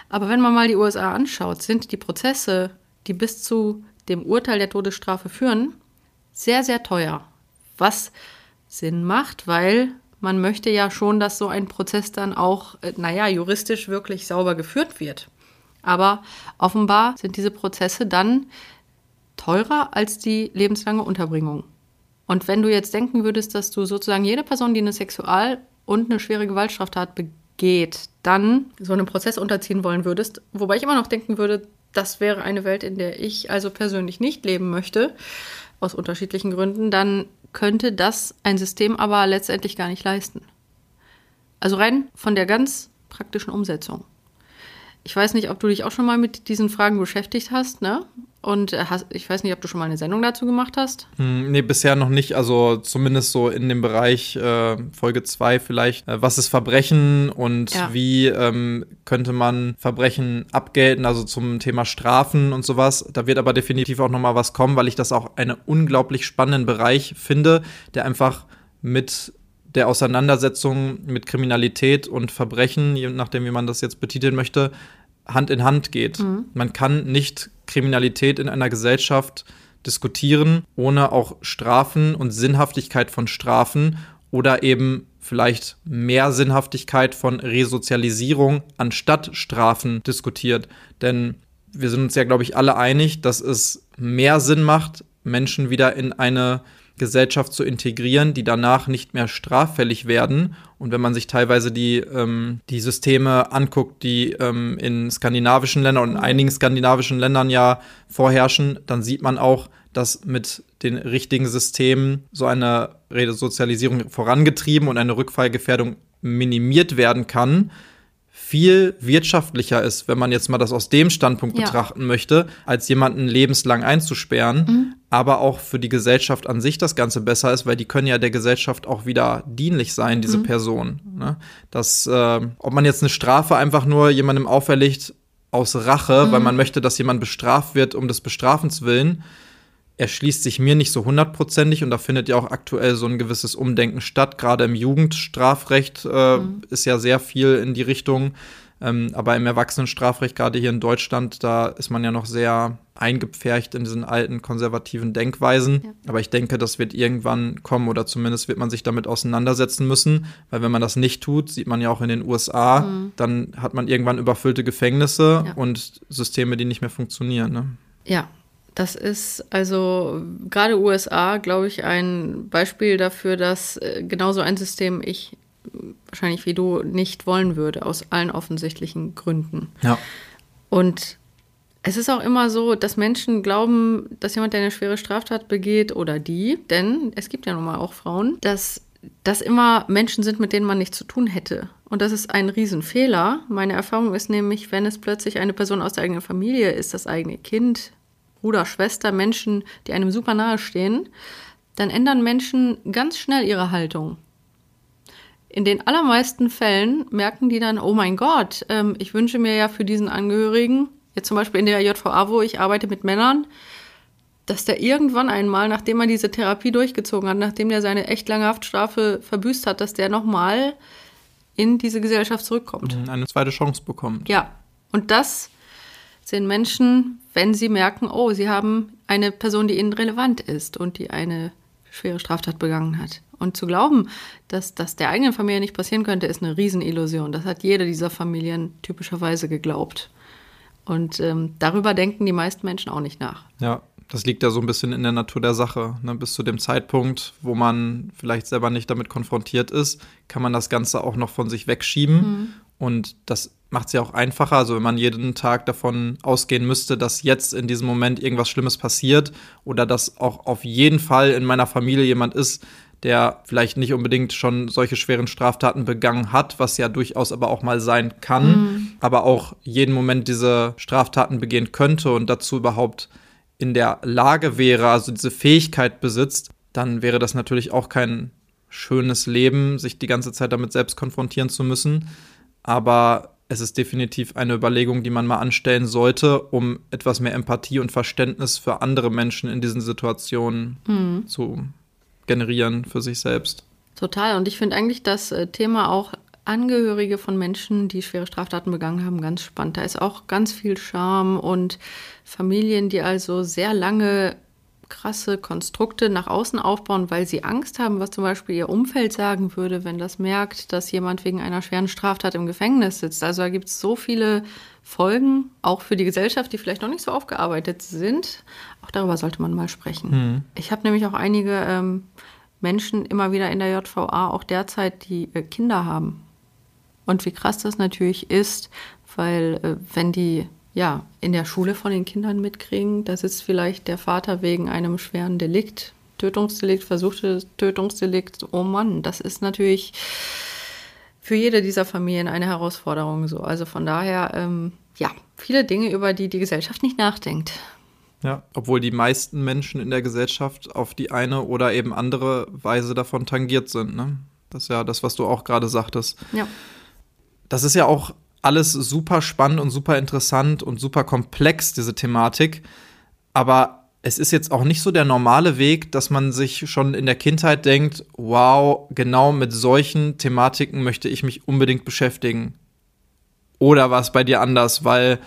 Aber wenn man mal die USA anschaut, sind die Prozesse, die bis zu dem Urteil der Todesstrafe führen, sehr, sehr teuer. Was Sinn macht, weil man möchte ja schon, dass so ein Prozess dann auch, äh, naja, juristisch wirklich sauber geführt wird. Aber offenbar sind diese Prozesse dann teurer als die lebenslange Unterbringung. Und wenn du jetzt denken würdest, dass du sozusagen jede Person, die eine Sexual- und eine schwere Gewaltstraftat begeht, dann so einem Prozess unterziehen wollen würdest, wobei ich immer noch denken würde, das wäre eine Welt, in der ich also persönlich nicht leben möchte, aus unterschiedlichen Gründen, dann könnte das ein System aber letztendlich gar nicht leisten. Also rein von der ganz praktischen Umsetzung. Ich weiß nicht, ob du dich auch schon mal mit diesen Fragen beschäftigt hast, ne? Und äh, hast, ich weiß nicht, ob du schon mal eine Sendung dazu gemacht hast. Hm, nee, bisher noch nicht. Also zumindest so in dem Bereich äh, Folge 2 vielleicht. Äh, was ist Verbrechen und ja. wie ähm, könnte man Verbrechen abgelten, also zum Thema Strafen und sowas. Da wird aber definitiv auch noch mal was kommen, weil ich das auch einen unglaublich spannenden Bereich finde, der einfach mit der Auseinandersetzung mit Kriminalität und Verbrechen, je nachdem, wie man das jetzt betiteln möchte, Hand in Hand geht. Mhm. Man kann nicht Kriminalität in einer Gesellschaft diskutieren, ohne auch Strafen und Sinnhaftigkeit von Strafen oder eben vielleicht mehr Sinnhaftigkeit von Resozialisierung anstatt Strafen diskutiert. Denn wir sind uns ja, glaube ich, alle einig, dass es mehr Sinn macht, Menschen wieder in eine Gesellschaft zu integrieren, die danach nicht mehr straffällig werden. Und wenn man sich teilweise die, ähm, die Systeme anguckt, die ähm, in skandinavischen Ländern und in einigen skandinavischen Ländern ja vorherrschen, dann sieht man auch, dass mit den richtigen Systemen so eine Resozialisierung vorangetrieben und eine Rückfallgefährdung minimiert werden kann viel wirtschaftlicher ist, wenn man jetzt mal das aus dem Standpunkt ja. betrachten möchte, als jemanden lebenslang einzusperren, mhm. aber auch für die Gesellschaft an sich das Ganze besser ist, weil die können ja der Gesellschaft auch wieder dienlich sein, diese mhm. Person. Ne? Das, äh, ob man jetzt eine Strafe einfach nur jemandem auferlegt aus Rache, mhm. weil man möchte, dass jemand bestraft wird um des Bestrafens willen, erschließt sich mir nicht so hundertprozentig und da findet ja auch aktuell so ein gewisses Umdenken statt. Gerade im Jugendstrafrecht äh, mhm. ist ja sehr viel in die Richtung. Ähm, aber im Erwachsenenstrafrecht, gerade hier in Deutschland, da ist man ja noch sehr eingepfercht in diesen alten konservativen Denkweisen. Ja. Aber ich denke, das wird irgendwann kommen oder zumindest wird man sich damit auseinandersetzen müssen, weil wenn man das nicht tut, sieht man ja auch in den USA, mhm. dann hat man irgendwann überfüllte Gefängnisse ja. und Systeme, die nicht mehr funktionieren. Ne? Ja, das ist also gerade USA, glaube ich, ein Beispiel dafür, dass äh, genauso ein System ich wahrscheinlich wie du nicht wollen würde, aus allen offensichtlichen Gründen. Ja. Und es ist auch immer so, dass Menschen glauben, dass jemand, der eine schwere Straftat begeht oder die, denn es gibt ja nun mal auch Frauen, dass das immer Menschen sind, mit denen man nichts zu tun hätte. Und das ist ein Riesenfehler. Meine Erfahrung ist nämlich, wenn es plötzlich eine Person aus der eigenen Familie ist, das eigene Kind, Bruder, Schwester, Menschen, die einem super nahe stehen, dann ändern Menschen ganz schnell ihre Haltung. In den allermeisten Fällen merken die dann, oh mein Gott, ähm, ich wünsche mir ja für diesen Angehörigen, jetzt zum Beispiel in der JVA, wo ich arbeite mit Männern, dass der irgendwann einmal, nachdem er diese Therapie durchgezogen hat, nachdem er seine echt lange Haftstrafe verbüßt hat, dass der nochmal in diese Gesellschaft zurückkommt. Eine zweite Chance bekommt. Ja. Und das sind Menschen, wenn sie merken, oh, sie haben eine Person, die ihnen relevant ist und die eine schwere Straftat begangen hat. Und zu glauben, dass das der eigenen Familie nicht passieren könnte, ist eine Riesenillusion. Das hat jede dieser Familien typischerweise geglaubt. Und ähm, darüber denken die meisten Menschen auch nicht nach. Ja, das liegt ja so ein bisschen in der Natur der Sache. Ne? Bis zu dem Zeitpunkt, wo man vielleicht selber nicht damit konfrontiert ist, kann man das Ganze auch noch von sich wegschieben. Mhm. Und das macht es ja auch einfacher. Also wenn man jeden Tag davon ausgehen müsste, dass jetzt in diesem Moment irgendwas Schlimmes passiert oder dass auch auf jeden Fall in meiner Familie jemand ist, der vielleicht nicht unbedingt schon solche schweren Straftaten begangen hat, was ja durchaus aber auch mal sein kann, mhm. aber auch jeden Moment diese Straftaten begehen könnte und dazu überhaupt in der Lage wäre, also diese Fähigkeit besitzt, dann wäre das natürlich auch kein schönes Leben, sich die ganze Zeit damit selbst konfrontieren zu müssen. Aber es ist definitiv eine Überlegung, die man mal anstellen sollte, um etwas mehr Empathie und Verständnis für andere Menschen in diesen Situationen mhm. zu generieren für sich selbst. Total. Und ich finde eigentlich das äh, Thema auch Angehörige von Menschen, die schwere Straftaten begangen haben, ganz spannend. Da ist auch ganz viel Scham und Familien, die also sehr lange krasse Konstrukte nach außen aufbauen, weil sie Angst haben, was zum Beispiel ihr Umfeld sagen würde, wenn das merkt, dass jemand wegen einer schweren Straftat im Gefängnis sitzt. Also da gibt es so viele Folgen, auch für die Gesellschaft, die vielleicht noch nicht so aufgearbeitet sind. Auch darüber sollte man mal sprechen. Mhm. Ich habe nämlich auch einige ähm, Menschen immer wieder in der JVA, auch derzeit, die äh, Kinder haben. Und wie krass das natürlich ist, weil äh, wenn die ja, in der Schule von den Kindern mitkriegen. Da sitzt vielleicht der Vater wegen einem schweren Delikt, Tötungsdelikt, versuchtes Tötungsdelikt. Oh Mann, das ist natürlich für jede dieser Familien eine Herausforderung so. Also von daher, ähm, ja, viele Dinge, über die die Gesellschaft nicht nachdenkt. Ja, obwohl die meisten Menschen in der Gesellschaft auf die eine oder eben andere Weise davon tangiert sind. Ne? Das ist ja das, was du auch gerade sagtest. Ja. Das ist ja auch alles super spannend und super interessant und super komplex, diese Thematik. Aber es ist jetzt auch nicht so der normale Weg, dass man sich schon in der Kindheit denkt, wow, genau mit solchen Thematiken möchte ich mich unbedingt beschäftigen. Oder war es bei dir anders? Weil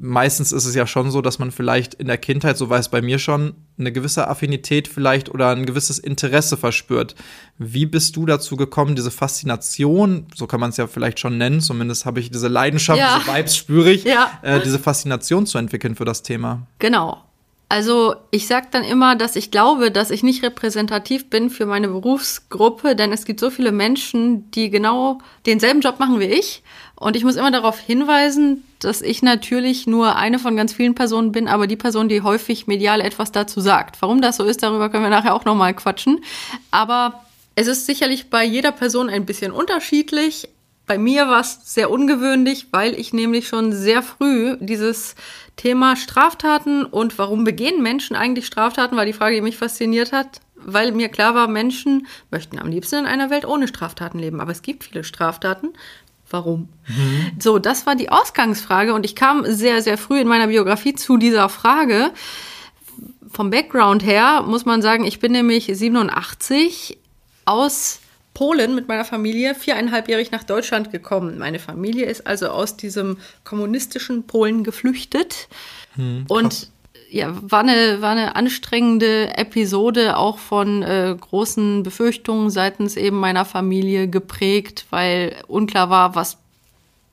meistens ist es ja schon so, dass man vielleicht in der Kindheit, so war es bei mir schon, eine gewisse Affinität vielleicht oder ein gewisses Interesse verspürt. Wie bist du dazu gekommen, diese Faszination, so kann man es ja vielleicht schon nennen, zumindest habe ich diese Leidenschaft, ja. diese Vibes spüre ich, ja. äh, diese Faszination zu entwickeln für das Thema? Genau. Also ich sage dann immer, dass ich glaube, dass ich nicht repräsentativ bin für meine Berufsgruppe, denn es gibt so viele Menschen, die genau denselben Job machen wie ich. Und ich muss immer darauf hinweisen, dass ich natürlich nur eine von ganz vielen Personen bin, aber die Person, die häufig medial etwas dazu sagt. Warum das so ist, darüber können wir nachher auch nochmal quatschen. Aber es ist sicherlich bei jeder Person ein bisschen unterschiedlich. Bei mir war es sehr ungewöhnlich, weil ich nämlich schon sehr früh dieses Thema Straftaten und warum begehen Menschen eigentlich Straftaten, war die Frage, die mich fasziniert hat, weil mir klar war, Menschen möchten am liebsten in einer Welt ohne Straftaten leben, aber es gibt viele Straftaten. Warum? Mhm. So, das war die Ausgangsfrage und ich kam sehr, sehr früh in meiner Biografie zu dieser Frage. Vom Background her muss man sagen, ich bin nämlich 87 aus Polen mit meiner Familie viereinhalbjährig nach Deutschland gekommen. Meine Familie ist also aus diesem kommunistischen Polen geflüchtet. Hm, und ja, war eine, war eine anstrengende Episode, auch von äh, großen Befürchtungen seitens eben meiner Familie geprägt, weil unklar war, was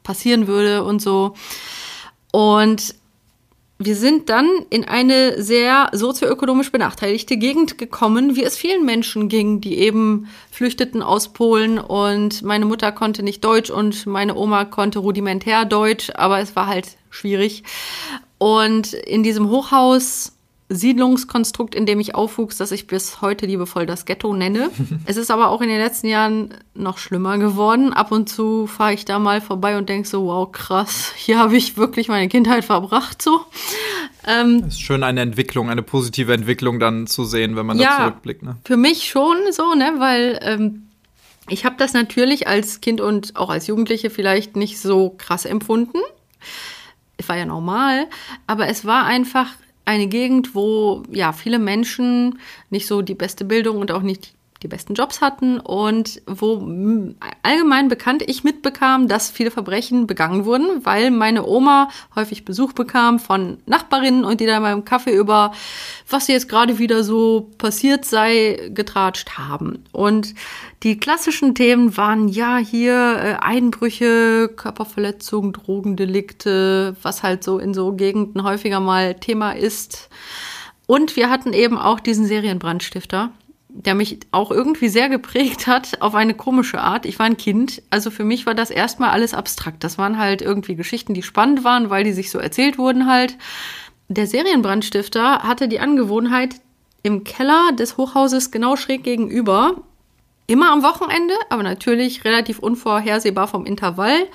passieren würde und so. Und wir sind dann in eine sehr sozioökonomisch benachteiligte Gegend gekommen, wie es vielen Menschen ging, die eben flüchteten aus Polen und meine Mutter konnte nicht Deutsch und meine Oma konnte rudimentär Deutsch, aber es war halt schwierig. Und in diesem Hochhaus Siedlungskonstrukt, in dem ich aufwuchs, das ich bis heute liebevoll das Ghetto nenne. es ist aber auch in den letzten Jahren noch schlimmer geworden. Ab und zu fahre ich da mal vorbei und denke so, wow, krass, hier habe ich wirklich meine Kindheit verbracht so. Ähm, ist schön, eine Entwicklung, eine positive Entwicklung dann zu sehen, wenn man ja, da zurückblickt. Ne? Für mich schon so, ne, weil ähm, ich habe das natürlich als Kind und auch als Jugendliche vielleicht nicht so krass empfunden. Es war ja normal, aber es war einfach eine Gegend, wo ja viele Menschen nicht so die beste Bildung und auch nicht die besten Jobs hatten und wo allgemein bekannt ich mitbekam, dass viele Verbrechen begangen wurden, weil meine Oma häufig Besuch bekam von Nachbarinnen und die dann beim Kaffee über was jetzt gerade wieder so passiert sei getratscht haben. Und die klassischen Themen waren ja hier äh, Einbrüche, Körperverletzungen, Drogendelikte, was halt so in so Gegenden häufiger mal Thema ist. Und wir hatten eben auch diesen Serienbrandstifter der mich auch irgendwie sehr geprägt hat auf eine komische Art. Ich war ein Kind, also für mich war das erstmal alles abstrakt. Das waren halt irgendwie Geschichten, die spannend waren, weil die sich so erzählt wurden halt. Der Serienbrandstifter hatte die Angewohnheit, im Keller des Hochhauses genau schräg gegenüber, immer am Wochenende, aber natürlich relativ unvorhersehbar vom Intervall,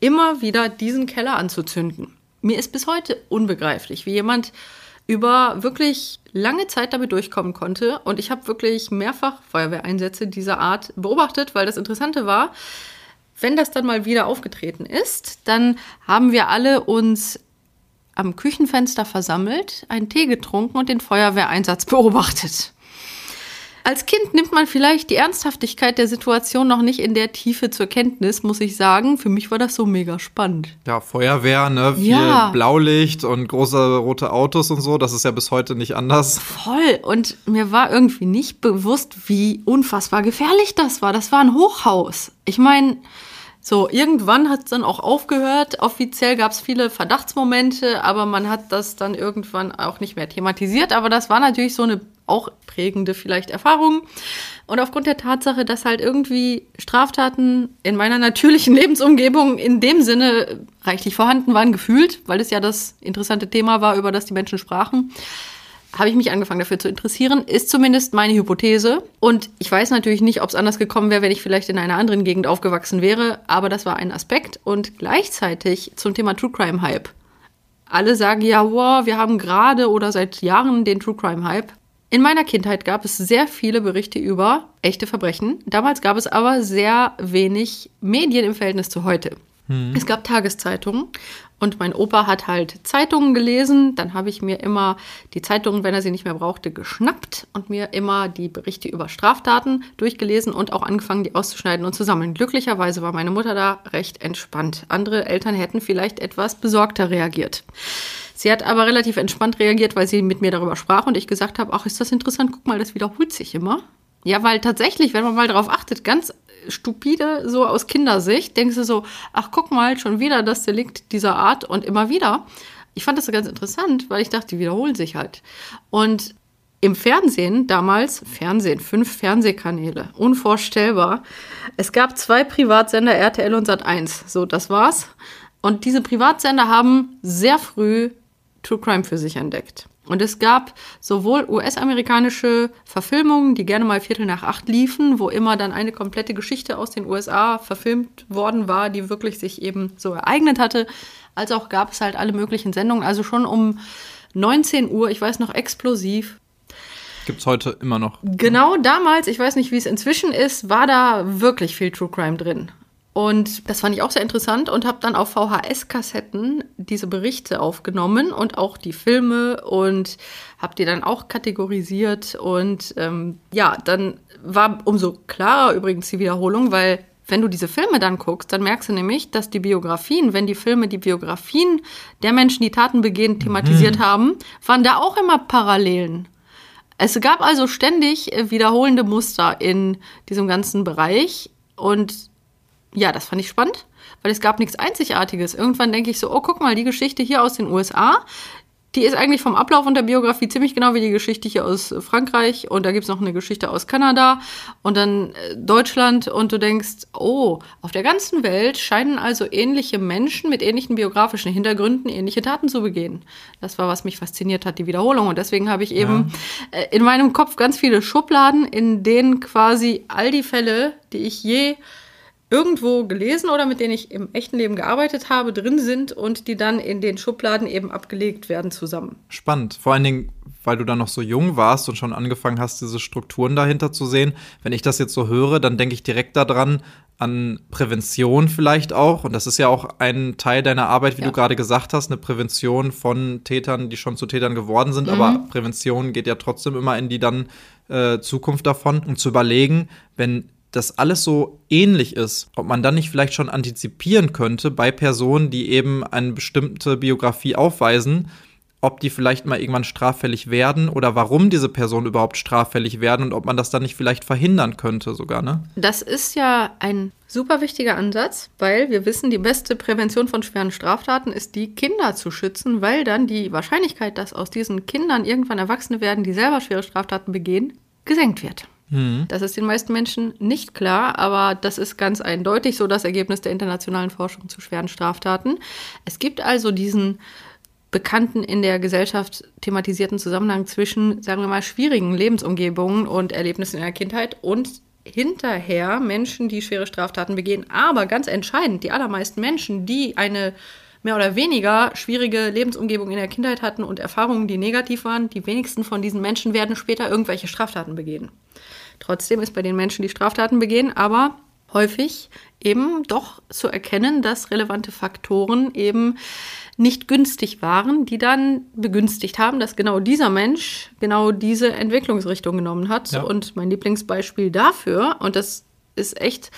immer wieder diesen Keller anzuzünden. Mir ist bis heute unbegreiflich, wie jemand über wirklich lange Zeit damit durchkommen konnte. Und ich habe wirklich mehrfach Feuerwehreinsätze dieser Art beobachtet, weil das Interessante war, wenn das dann mal wieder aufgetreten ist, dann haben wir alle uns am Küchenfenster versammelt, einen Tee getrunken und den Feuerwehreinsatz beobachtet. Als Kind nimmt man vielleicht die Ernsthaftigkeit der Situation noch nicht in der Tiefe zur Kenntnis, muss ich sagen. Für mich war das so mega spannend. Ja, Feuerwehr, ne? Viel ja. Blaulicht und große rote Autos und so. Das ist ja bis heute nicht anders. Voll. Und mir war irgendwie nicht bewusst, wie unfassbar gefährlich das war. Das war ein Hochhaus. Ich meine, so, irgendwann hat es dann auch aufgehört. Offiziell gab es viele Verdachtsmomente, aber man hat das dann irgendwann auch nicht mehr thematisiert. Aber das war natürlich so eine auch prägende vielleicht Erfahrungen. Und aufgrund der Tatsache, dass halt irgendwie Straftaten in meiner natürlichen Lebensumgebung in dem Sinne reichlich vorhanden waren, gefühlt, weil es ja das interessante Thema war, über das die Menschen sprachen, habe ich mich angefangen dafür zu interessieren, ist zumindest meine Hypothese. Und ich weiß natürlich nicht, ob es anders gekommen wäre, wenn ich vielleicht in einer anderen Gegend aufgewachsen wäre, aber das war ein Aspekt. Und gleichzeitig zum Thema True Crime Hype. Alle sagen ja, wow, wir haben gerade oder seit Jahren den True Crime Hype. In meiner Kindheit gab es sehr viele Berichte über echte Verbrechen. Damals gab es aber sehr wenig Medien im Verhältnis zu heute. Hm. Es gab Tageszeitungen und mein Opa hat halt Zeitungen gelesen. Dann habe ich mir immer die Zeitungen, wenn er sie nicht mehr brauchte, geschnappt und mir immer die Berichte über Straftaten durchgelesen und auch angefangen, die auszuschneiden und zu sammeln. Glücklicherweise war meine Mutter da recht entspannt. Andere Eltern hätten vielleicht etwas besorgter reagiert. Sie hat aber relativ entspannt reagiert, weil sie mit mir darüber sprach und ich gesagt habe, ach, ist das interessant, guck mal, das wiederholt sich immer. Ja, weil tatsächlich, wenn man mal darauf achtet, ganz stupide, so aus Kindersicht, denkst du so, ach, guck mal, schon wieder das Delikt dieser Art und immer wieder. ich fand das ganz interessant, weil ich dachte, die wiederholen sich halt. Und im Fernsehen damals, Fernsehen, fünf Fernsehkanäle, unvorstellbar. Es gab zwei Privatsender, RTL und Sat1. So, das war's. Und diese Privatsender haben sehr früh True Crime für sich entdeckt. Und es gab sowohl US-amerikanische Verfilmungen, die gerne mal Viertel nach acht liefen, wo immer dann eine komplette Geschichte aus den USA verfilmt worden war, die wirklich sich eben so ereignet hatte, als auch gab es halt alle möglichen Sendungen. Also schon um 19 Uhr, ich weiß noch, explosiv. Gibt es heute immer noch. Genau damals, ich weiß nicht, wie es inzwischen ist, war da wirklich viel True Crime drin. Und das fand ich auch sehr interessant und habe dann auf VHS-Kassetten diese Berichte aufgenommen und auch die Filme und habe die dann auch kategorisiert. Und ähm, ja, dann war umso klarer übrigens die Wiederholung, weil wenn du diese Filme dann guckst, dann merkst du nämlich, dass die Biografien, wenn die Filme die Biografien der Menschen, die Taten begehen, thematisiert mhm. haben, waren da auch immer Parallelen. Es gab also ständig wiederholende Muster in diesem ganzen Bereich und ja, das fand ich spannend, weil es gab nichts Einzigartiges. Irgendwann denke ich so, oh, guck mal, die Geschichte hier aus den USA, die ist eigentlich vom Ablauf und der Biografie ziemlich genau wie die Geschichte hier aus Frankreich. Und da gibt es noch eine Geschichte aus Kanada und dann äh, Deutschland. Und du denkst, oh, auf der ganzen Welt scheinen also ähnliche Menschen mit ähnlichen biografischen Hintergründen ähnliche Taten zu begehen. Das war, was mich fasziniert hat, die Wiederholung. Und deswegen habe ich eben ja. Äh, in meinem Kopf ganz viele Schubladen, in denen quasi all die Fälle, die ich je irgendwo gelesen oder mit denen ich im echten Leben gearbeitet habe, drin sind und die dann in den Schubladen eben abgelegt werden zusammen. Spannend. Vor allen Dingen, weil du dann noch so jung warst und schon angefangen hast, diese Strukturen dahinter zu sehen. Wenn ich das jetzt so höre, dann denke ich direkt daran, an Prävention vielleicht auch. Und das ist ja auch ein Teil deiner Arbeit, wie ja. du gerade gesagt hast, eine Prävention von Tätern, die schon zu Tätern geworden sind. Mhm. Aber Prävention geht ja trotzdem immer in die dann äh, Zukunft davon. Und zu überlegen, wenn das alles so ähnlich ist, ob man dann nicht vielleicht schon antizipieren könnte bei Personen, die eben eine bestimmte Biografie aufweisen, ob die vielleicht mal irgendwann straffällig werden oder warum diese Personen überhaupt straffällig werden und ob man das dann nicht vielleicht verhindern könnte sogar, ne? Das ist ja ein super wichtiger Ansatz, weil wir wissen, die beste Prävention von schweren Straftaten ist, die Kinder zu schützen, weil dann die Wahrscheinlichkeit, dass aus diesen Kindern irgendwann Erwachsene werden, die selber schwere Straftaten begehen, gesenkt wird. Mhm. Das ist den meisten Menschen nicht klar, aber das ist ganz eindeutig so das Ergebnis der internationalen Forschung zu schweren Straftaten. Es gibt also diesen bekannten in der Gesellschaft thematisierten Zusammenhang zwischen, sagen wir mal, schwierigen Lebensumgebungen und Erlebnissen in der Kindheit und hinterher Menschen, die schwere Straftaten begehen. Aber ganz entscheidend, die allermeisten Menschen, die eine mehr oder weniger schwierige Lebensumgebung in der Kindheit hatten und Erfahrungen, die negativ waren, die wenigsten von diesen Menschen werden später irgendwelche Straftaten begehen. Trotzdem ist bei den Menschen, die Straftaten begehen, aber häufig eben doch zu erkennen, dass relevante Faktoren eben nicht günstig waren, die dann begünstigt haben, dass genau dieser Mensch genau diese Entwicklungsrichtung genommen hat. Ja. Und mein Lieblingsbeispiel dafür, und das ist echt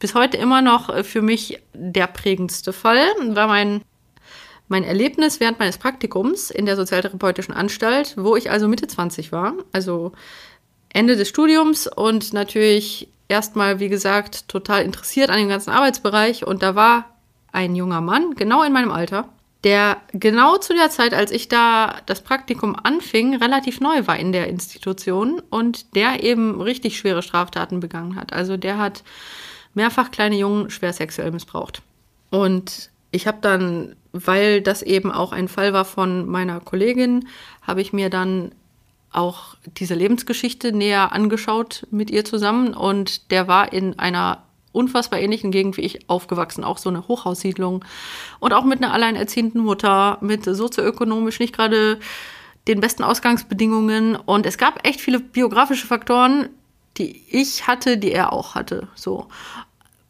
bis heute immer noch für mich der prägendste Fall, war mein mein Erlebnis während meines Praktikums in der Sozialtherapeutischen Anstalt, wo ich also Mitte 20 war, also Ende des Studiums und natürlich erstmal, wie gesagt, total interessiert an dem ganzen Arbeitsbereich. Und da war ein junger Mann, genau in meinem Alter, der genau zu der Zeit, als ich da das Praktikum anfing, relativ neu war in der Institution und der eben richtig schwere Straftaten begangen hat. Also der hat mehrfach kleine Jungen schwer sexuell missbraucht. Und ich habe dann, weil das eben auch ein Fall war von meiner Kollegin, habe ich mir dann auch diese Lebensgeschichte näher angeschaut mit ihr zusammen. Und der war in einer unfassbar ähnlichen Gegend wie ich aufgewachsen, auch so eine Hochhaussiedlung. Und auch mit einer alleinerziehenden Mutter, mit sozioökonomisch nicht gerade den besten Ausgangsbedingungen. Und es gab echt viele biografische Faktoren, die ich hatte, die er auch hatte, so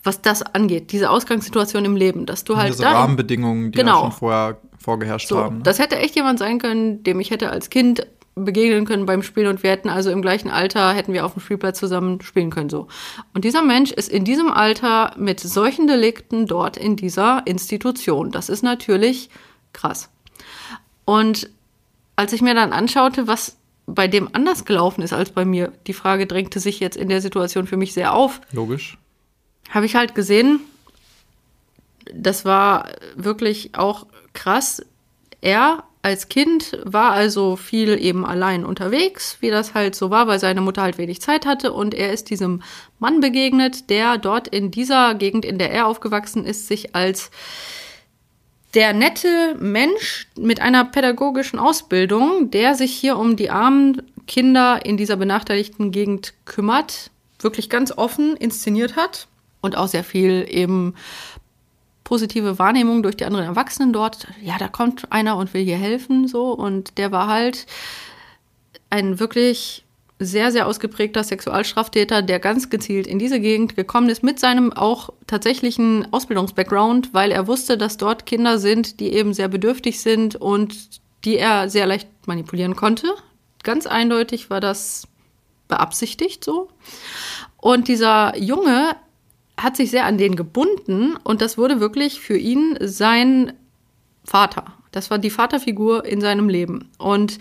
was das angeht, diese Ausgangssituation im Leben, dass du halt diese da Rahmenbedingungen, die genau, schon vorher vorgeherrscht so, haben. Ne? Das hätte echt jemand sein können, dem ich hätte als Kind begegnen können beim Spielen und wir hätten also im gleichen Alter, hätten wir auf dem Spielplatz zusammen spielen können, so. Und dieser Mensch ist in diesem Alter mit solchen Delikten dort in dieser Institution. Das ist natürlich krass. Und als ich mir dann anschaute, was bei dem anders gelaufen ist als bei mir, die Frage drängte sich jetzt in der Situation für mich sehr auf. Logisch. Habe ich halt gesehen, das war wirklich auch krass Er als Kind war also viel eben allein unterwegs, wie das halt so war, weil seine Mutter halt wenig Zeit hatte. Und er ist diesem Mann begegnet, der dort in dieser Gegend, in der er aufgewachsen ist, sich als der nette Mensch mit einer pädagogischen Ausbildung, der sich hier um die armen Kinder in dieser benachteiligten Gegend kümmert, wirklich ganz offen inszeniert hat und auch sehr viel eben positive Wahrnehmung durch die anderen Erwachsenen dort. Ja, da kommt einer und will hier helfen, so. Und der war halt ein wirklich sehr, sehr ausgeprägter Sexualstraftäter, der ganz gezielt in diese Gegend gekommen ist mit seinem auch tatsächlichen Ausbildungsbackground, weil er wusste, dass dort Kinder sind, die eben sehr bedürftig sind und die er sehr leicht manipulieren konnte. Ganz eindeutig war das beabsichtigt so. Und dieser Junge hat sich sehr an den gebunden und das wurde wirklich für ihn sein Vater. Das war die Vaterfigur in seinem Leben. Und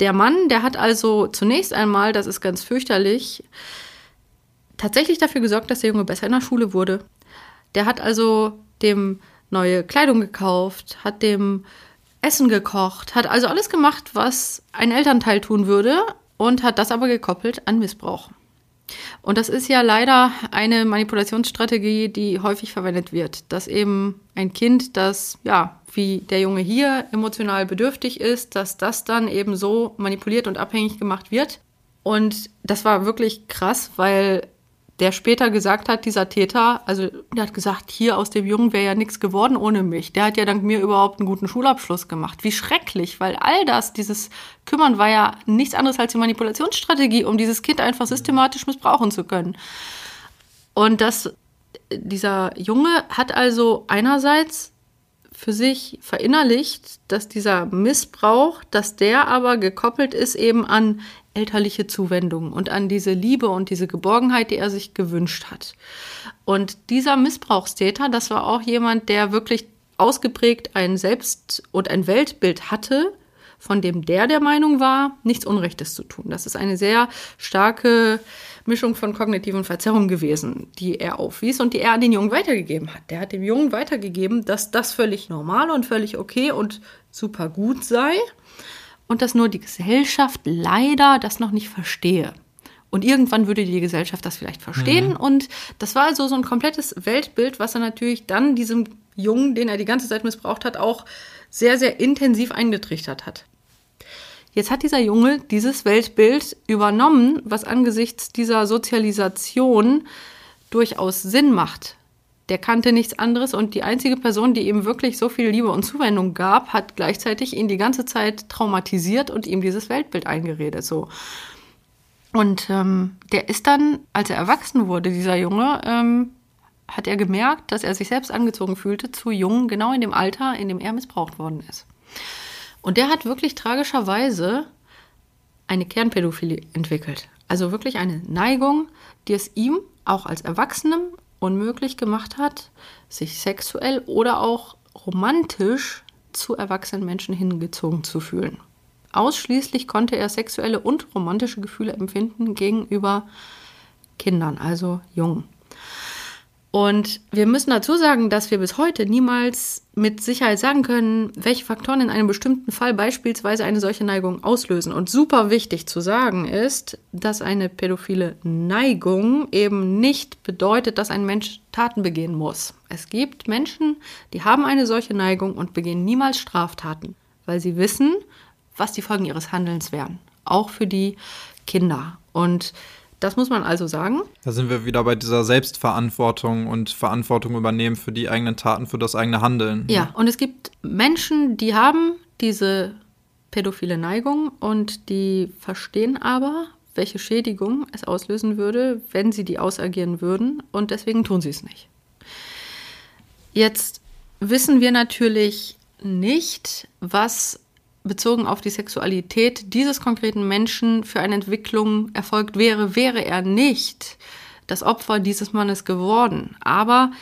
der Mann, der hat also zunächst einmal, das ist ganz fürchterlich, tatsächlich dafür gesorgt, dass der Junge besser in der Schule wurde. Der hat also dem neue Kleidung gekauft, hat dem Essen gekocht, hat also alles gemacht, was ein Elternteil tun würde und hat das aber gekoppelt an Missbrauch. Und das ist ja leider eine Manipulationsstrategie, die häufig verwendet wird, dass eben ein Kind, das ja, wie der Junge hier emotional bedürftig ist, dass das dann eben so manipuliert und abhängig gemacht wird. Und das war wirklich krass, weil der später gesagt hat, dieser Täter, also der hat gesagt, hier aus dem Jungen wäre ja nichts geworden ohne mich. Der hat ja dank mir überhaupt einen guten Schulabschluss gemacht. Wie schrecklich, weil all das, dieses Kümmern war ja nichts anderes als die Manipulationsstrategie, um dieses Kind einfach systematisch missbrauchen zu können. Und das, dieser Junge hat also einerseits für sich verinnerlicht, dass dieser Missbrauch, dass der aber gekoppelt ist eben an elterliche Zuwendung und an diese Liebe und diese Geborgenheit, die er sich gewünscht hat. Und dieser Missbrauchstäter, das war auch jemand, der wirklich ausgeprägt ein Selbst- und ein Weltbild hatte, von dem der der Meinung war, nichts Unrechtes zu tun. Das ist eine sehr starke Mischung von kognitiven Verzerrungen gewesen, die er aufwies und die er an den Jungen weitergegeben hat. Der hat dem Jungen weitergegeben, dass das völlig normal und völlig okay und super gut sei und dass nur die Gesellschaft leider das noch nicht verstehe. Und irgendwann würde die Gesellschaft das vielleicht verstehen. Mhm. Und das war also so ein komplettes Weltbild, was er natürlich dann diesem Jungen, den er die ganze Zeit missbraucht hat, auch sehr, sehr intensiv eingetrichtert hat. Jetzt hat dieser Junge dieses Weltbild übernommen, was angesichts dieser Sozialisation durchaus Sinn macht der kannte nichts anderes und die einzige Person, die ihm wirklich so viel Liebe und Zuwendung gab, hat gleichzeitig ihn die ganze Zeit traumatisiert und ihm dieses Weltbild eingeredet. So. Und ähm, der ist dann, als er erwachsen wurde, dieser Junge, ähm, hat er gemerkt, dass er sich selbst angezogen fühlte zu Jungen, genau in dem Alter, in dem er missbraucht worden ist. Und der hat wirklich tragischerweise eine Kernpädophilie entwickelt. Also wirklich eine Neigung, die es ihm auch als Erwachsenem unmöglich gemacht hat, sich sexuell oder auch romantisch zu erwachsenen Menschen hingezogen zu fühlen. Ausschließlich konnte er sexuelle und romantische Gefühle empfinden gegenüber Kindern, also Jungen. Und wir müssen dazu sagen, dass wir bis heute niemals mit Sicherheit sagen können, welche Faktoren in einem bestimmten Fall beispielsweise eine solche Neigung auslösen. Und super wichtig zu sagen ist, dass eine pädophile Neigung eben nicht bedeutet, dass ein Mensch Taten begehen muss. Es gibt Menschen, die haben eine solche Neigung und begehen niemals Straftaten, weil sie wissen, was die Folgen ihres Handelns wären. Auch für die Kinder. Und das muss man also sagen. Da sind wir wieder bei dieser Selbstverantwortung und Verantwortung übernehmen für die eigenen Taten, für das eigene Handeln. Ja, und es gibt Menschen, die haben diese pädophile Neigung und die verstehen aber, welche Schädigung es auslösen würde, wenn sie die ausagieren würden und deswegen tun sie es nicht. Jetzt wissen wir natürlich nicht, was bezogen auf die Sexualität dieses konkreten Menschen für eine Entwicklung erfolgt wäre, wäre er nicht das Opfer dieses Mannes geworden. Aber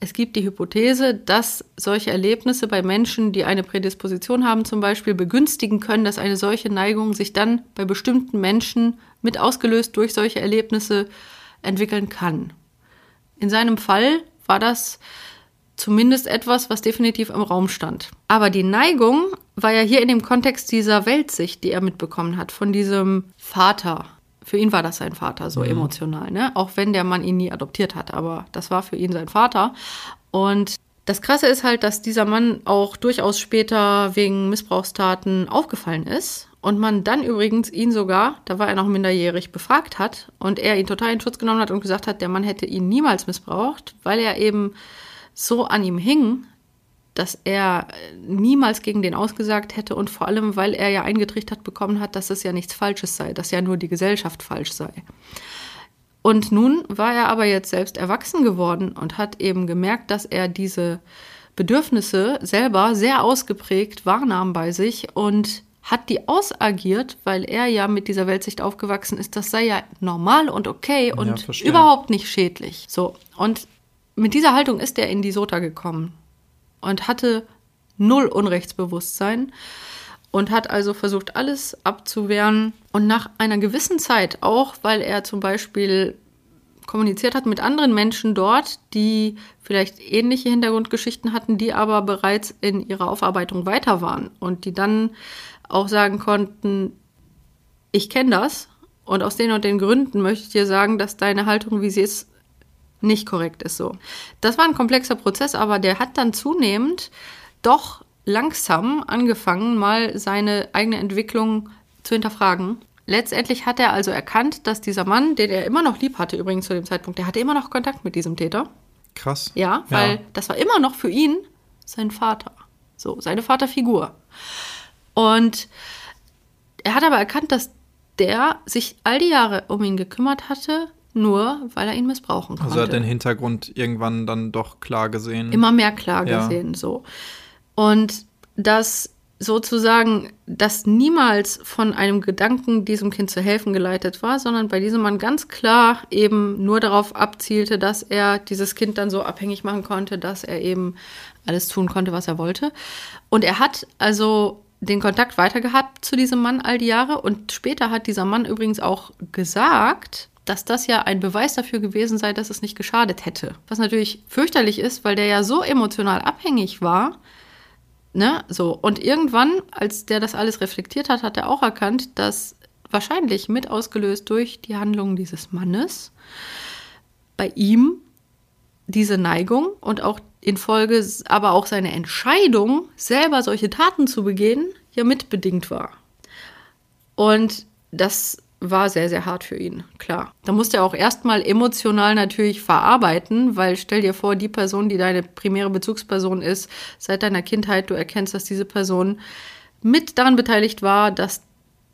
es gibt die Hypothese, dass solche Erlebnisse bei Menschen, die eine Prädisposition haben, zum Beispiel begünstigen können, dass eine solche Neigung sich dann bei bestimmten Menschen mit ausgelöst durch solche Erlebnisse entwickeln kann. In seinem Fall war das zumindest etwas, was definitiv im Raum stand. Aber die Neigung war ja hier in dem Kontext dieser Weltsicht, die er mitbekommen hat, von diesem Vater. Für ihn war das sein Vater, so mhm. emotional, ne? Auch wenn der Mann ihn nie adoptiert hat, aber das war für ihn sein Vater. Und das Krasse ist halt, dass dieser Mann auch durchaus später wegen Missbrauchstaten aufgefallen ist und man dann übrigens ihn sogar, da war er noch minderjährig, befragt hat und er ihn total in Schutz genommen hat und gesagt hat, der Mann hätte ihn niemals missbraucht, weil er eben so an ihm hing, dass er niemals gegen den ausgesagt hätte und vor allem, weil er ja eingetrichtert bekommen hat, dass es ja nichts Falsches sei, dass ja nur die Gesellschaft falsch sei. Und nun war er aber jetzt selbst erwachsen geworden und hat eben gemerkt, dass er diese Bedürfnisse selber sehr ausgeprägt wahrnahm bei sich und hat die ausagiert, weil er ja mit dieser Weltsicht aufgewachsen ist, das sei ja normal und okay und ja, überhaupt nicht schädlich. So, und mit dieser Haltung ist er in die Sota gekommen und hatte null Unrechtsbewusstsein und hat also versucht, alles abzuwehren. Und nach einer gewissen Zeit, auch weil er zum Beispiel kommuniziert hat mit anderen Menschen dort, die vielleicht ähnliche Hintergrundgeschichten hatten, die aber bereits in ihrer Aufarbeitung weiter waren und die dann auch sagen konnten, ich kenne das und aus den und den Gründen möchte ich dir sagen, dass deine Haltung, wie sie ist, nicht korrekt ist so. Das war ein komplexer Prozess, aber der hat dann zunehmend doch langsam angefangen, mal seine eigene Entwicklung zu hinterfragen. Letztendlich hat er also erkannt, dass dieser Mann, den er immer noch lieb hatte, übrigens zu dem Zeitpunkt, der hatte immer noch Kontakt mit diesem Täter. Krass. Ja, weil ja. das war immer noch für ihn sein Vater. So, seine Vaterfigur. Und er hat aber erkannt, dass der sich all die Jahre um ihn gekümmert hatte, nur weil er ihn missbrauchen konnte. Also er hat den Hintergrund irgendwann dann doch klar gesehen. Immer mehr klar ja. gesehen, so. Und dass sozusagen das niemals von einem Gedanken, diesem Kind zu helfen, geleitet war, sondern bei diesem Mann ganz klar eben nur darauf abzielte, dass er dieses Kind dann so abhängig machen konnte, dass er eben alles tun konnte, was er wollte. Und er hat also den Kontakt weiter gehabt zu diesem Mann all die Jahre und später hat dieser Mann übrigens auch gesagt, dass das ja ein Beweis dafür gewesen sei, dass es nicht geschadet hätte. Was natürlich fürchterlich ist, weil der ja so emotional abhängig war. Ne? So. Und irgendwann, als der das alles reflektiert hat, hat er auch erkannt, dass wahrscheinlich mit ausgelöst durch die Handlungen dieses Mannes bei ihm diese Neigung und auch in Folge aber auch seine Entscheidung, selber solche Taten zu begehen, ja mitbedingt war. Und das war sehr, sehr hart für ihn, klar. Da musste er auch erstmal emotional natürlich verarbeiten, weil stell dir vor, die Person, die deine primäre Bezugsperson ist, seit deiner Kindheit, du erkennst, dass diese Person mit daran beteiligt war, dass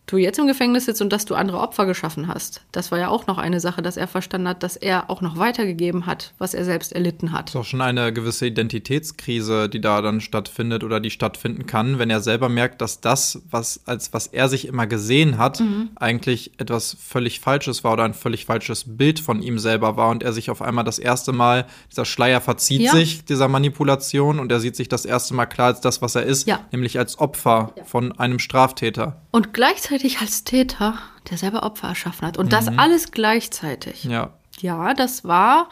du jetzt im Gefängnis sitzt und dass du andere Opfer geschaffen hast. Das war ja auch noch eine Sache, dass er verstanden hat, dass er auch noch weitergegeben hat, was er selbst erlitten hat. Das ist auch schon eine gewisse Identitätskrise, die da dann stattfindet oder die stattfinden kann, wenn er selber merkt, dass das, was als was er sich immer gesehen hat, mhm. eigentlich etwas völlig Falsches war oder ein völlig falsches Bild von ihm selber war und er sich auf einmal das erste Mal, dieser Schleier verzieht ja. sich, dieser Manipulation und er sieht sich das erste Mal klar als das, was er ist, ja. nämlich als Opfer ja. von einem Straftäter. Und gleichzeitig gleichzeitig als Täter, der selber Opfer erschaffen hat. Und mhm. das alles gleichzeitig. Ja. Ja, das war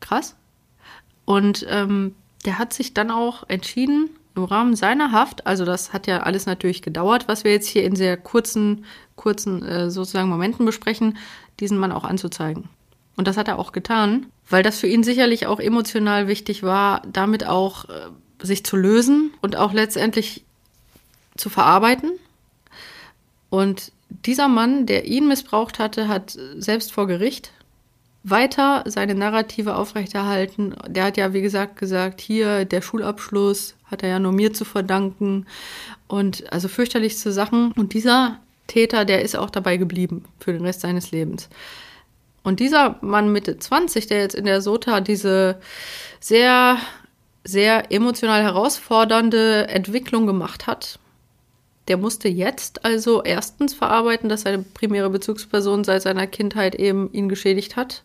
krass. Und ähm, der hat sich dann auch entschieden, im Rahmen seiner Haft, also das hat ja alles natürlich gedauert, was wir jetzt hier in sehr kurzen, kurzen äh, sozusagen Momenten besprechen, diesen Mann auch anzuzeigen. Und das hat er auch getan, weil das für ihn sicherlich auch emotional wichtig war, damit auch äh, sich zu lösen und auch letztendlich zu verarbeiten und dieser Mann, der ihn missbraucht hatte, hat selbst vor Gericht weiter seine Narrative aufrechterhalten. Der hat ja, wie gesagt, gesagt, hier der Schulabschluss hat er ja nur mir zu verdanken und also fürchterlichste Sachen. Und dieser Täter, der ist auch dabei geblieben für den Rest seines Lebens. Und dieser Mann Mitte 20, der jetzt in der Sota diese sehr, sehr emotional herausfordernde Entwicklung gemacht hat, der musste jetzt also erstens verarbeiten, dass seine primäre Bezugsperson seit seiner Kindheit eben ihn geschädigt hat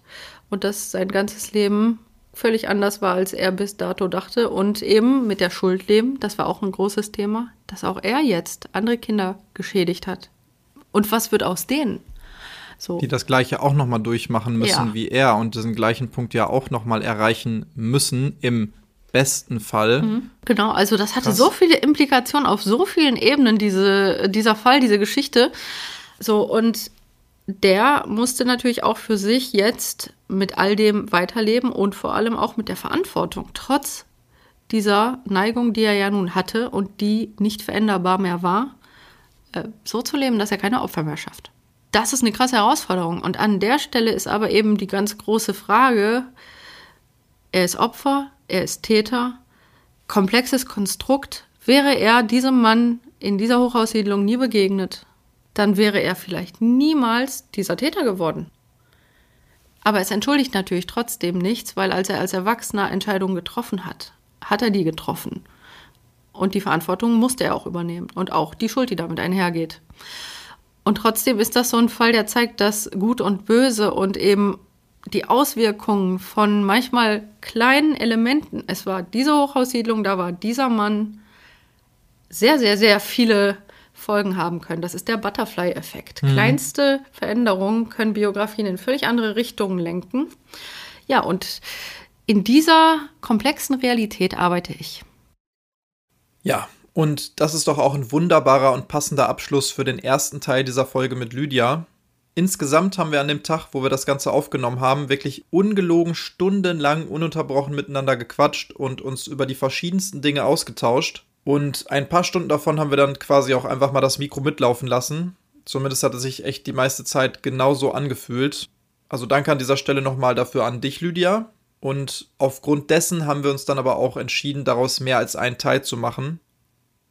und dass sein ganzes Leben völlig anders war, als er bis dato dachte und eben mit der Schuld leben, das war auch ein großes Thema, dass auch er jetzt andere Kinder geschädigt hat. Und was wird aus denen? So. Die das Gleiche auch nochmal durchmachen müssen ja. wie er und diesen gleichen Punkt ja auch nochmal erreichen müssen im besten Fall. Mhm. Genau, also das hatte Krass. so viele Implikationen auf so vielen Ebenen, diese, dieser Fall, diese Geschichte. So, und der musste natürlich auch für sich jetzt mit all dem weiterleben und vor allem auch mit der Verantwortung, trotz dieser Neigung, die er ja nun hatte und die nicht veränderbar mehr war, äh, so zu leben, dass er keine Opfer mehr schafft. Das ist eine krasse Herausforderung. Und an der Stelle ist aber eben die ganz große Frage, er ist Opfer, er ist Täter, komplexes Konstrukt. Wäre er diesem Mann in dieser Hochhaussiedlung nie begegnet, dann wäre er vielleicht niemals dieser Täter geworden. Aber es entschuldigt natürlich trotzdem nichts, weil als er als Erwachsener Entscheidungen getroffen hat, hat er die getroffen. Und die Verantwortung musste er auch übernehmen und auch die Schuld, die damit einhergeht. Und trotzdem ist das so ein Fall, der zeigt, dass Gut und Böse und eben die Auswirkungen von manchmal kleinen Elementen, es war diese Hochhaussiedlung, da war dieser Mann, sehr, sehr, sehr viele Folgen haben können. Das ist der Butterfly-Effekt. Mhm. Kleinste Veränderungen können Biografien in völlig andere Richtungen lenken. Ja, und in dieser komplexen Realität arbeite ich. Ja, und das ist doch auch ein wunderbarer und passender Abschluss für den ersten Teil dieser Folge mit Lydia. Insgesamt haben wir an dem Tag, wo wir das Ganze aufgenommen haben, wirklich ungelogen stundenlang ununterbrochen miteinander gequatscht und uns über die verschiedensten Dinge ausgetauscht. Und ein paar Stunden davon haben wir dann quasi auch einfach mal das Mikro mitlaufen lassen. Zumindest hat es sich echt die meiste Zeit genauso angefühlt. Also danke an dieser Stelle nochmal dafür an dich, Lydia. Und aufgrund dessen haben wir uns dann aber auch entschieden, daraus mehr als einen Teil zu machen.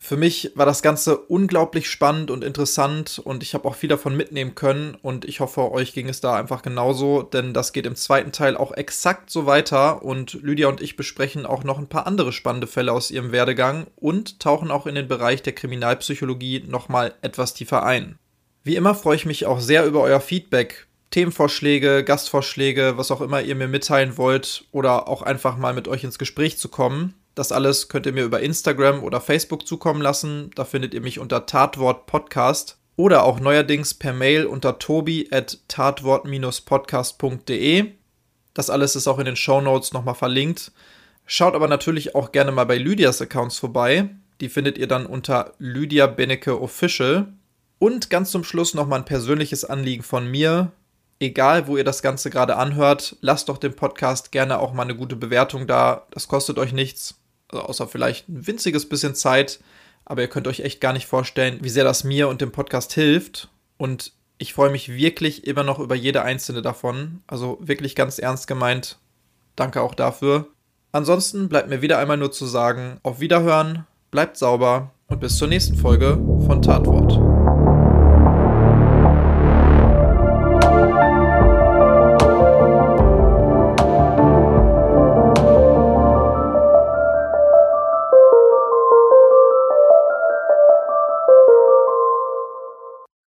Für mich war das Ganze unglaublich spannend und interessant und ich habe auch viel davon mitnehmen können und ich hoffe, euch ging es da einfach genauso, denn das geht im zweiten Teil auch exakt so weiter und Lydia und ich besprechen auch noch ein paar andere spannende Fälle aus ihrem Werdegang und tauchen auch in den Bereich der Kriminalpsychologie nochmal etwas tiefer ein. Wie immer freue ich mich auch sehr über euer Feedback, Themenvorschläge, Gastvorschläge, was auch immer ihr mir mitteilen wollt oder auch einfach mal mit euch ins Gespräch zu kommen. Das alles könnt ihr mir über Instagram oder Facebook zukommen lassen. Da findet ihr mich unter Tatwort Podcast oder auch neuerdings per Mail unter tobi at tatwort-podcast.de. Das alles ist auch in den Show Notes nochmal verlinkt. Schaut aber natürlich auch gerne mal bei Lydias Accounts vorbei. Die findet ihr dann unter Lydia Benecke Official. Und ganz zum Schluss nochmal ein persönliches Anliegen von mir. Egal, wo ihr das Ganze gerade anhört, lasst doch dem Podcast gerne auch mal eine gute Bewertung da. Das kostet euch nichts also außer vielleicht ein winziges bisschen Zeit. Aber ihr könnt euch echt gar nicht vorstellen, wie sehr das mir und dem Podcast hilft. Und ich freue mich wirklich immer noch über jede einzelne davon. Also wirklich ganz ernst gemeint. Danke auch dafür. Ansonsten bleibt mir wieder einmal nur zu sagen, auf Wiederhören, bleibt sauber und bis zur nächsten Folge von Tatwort.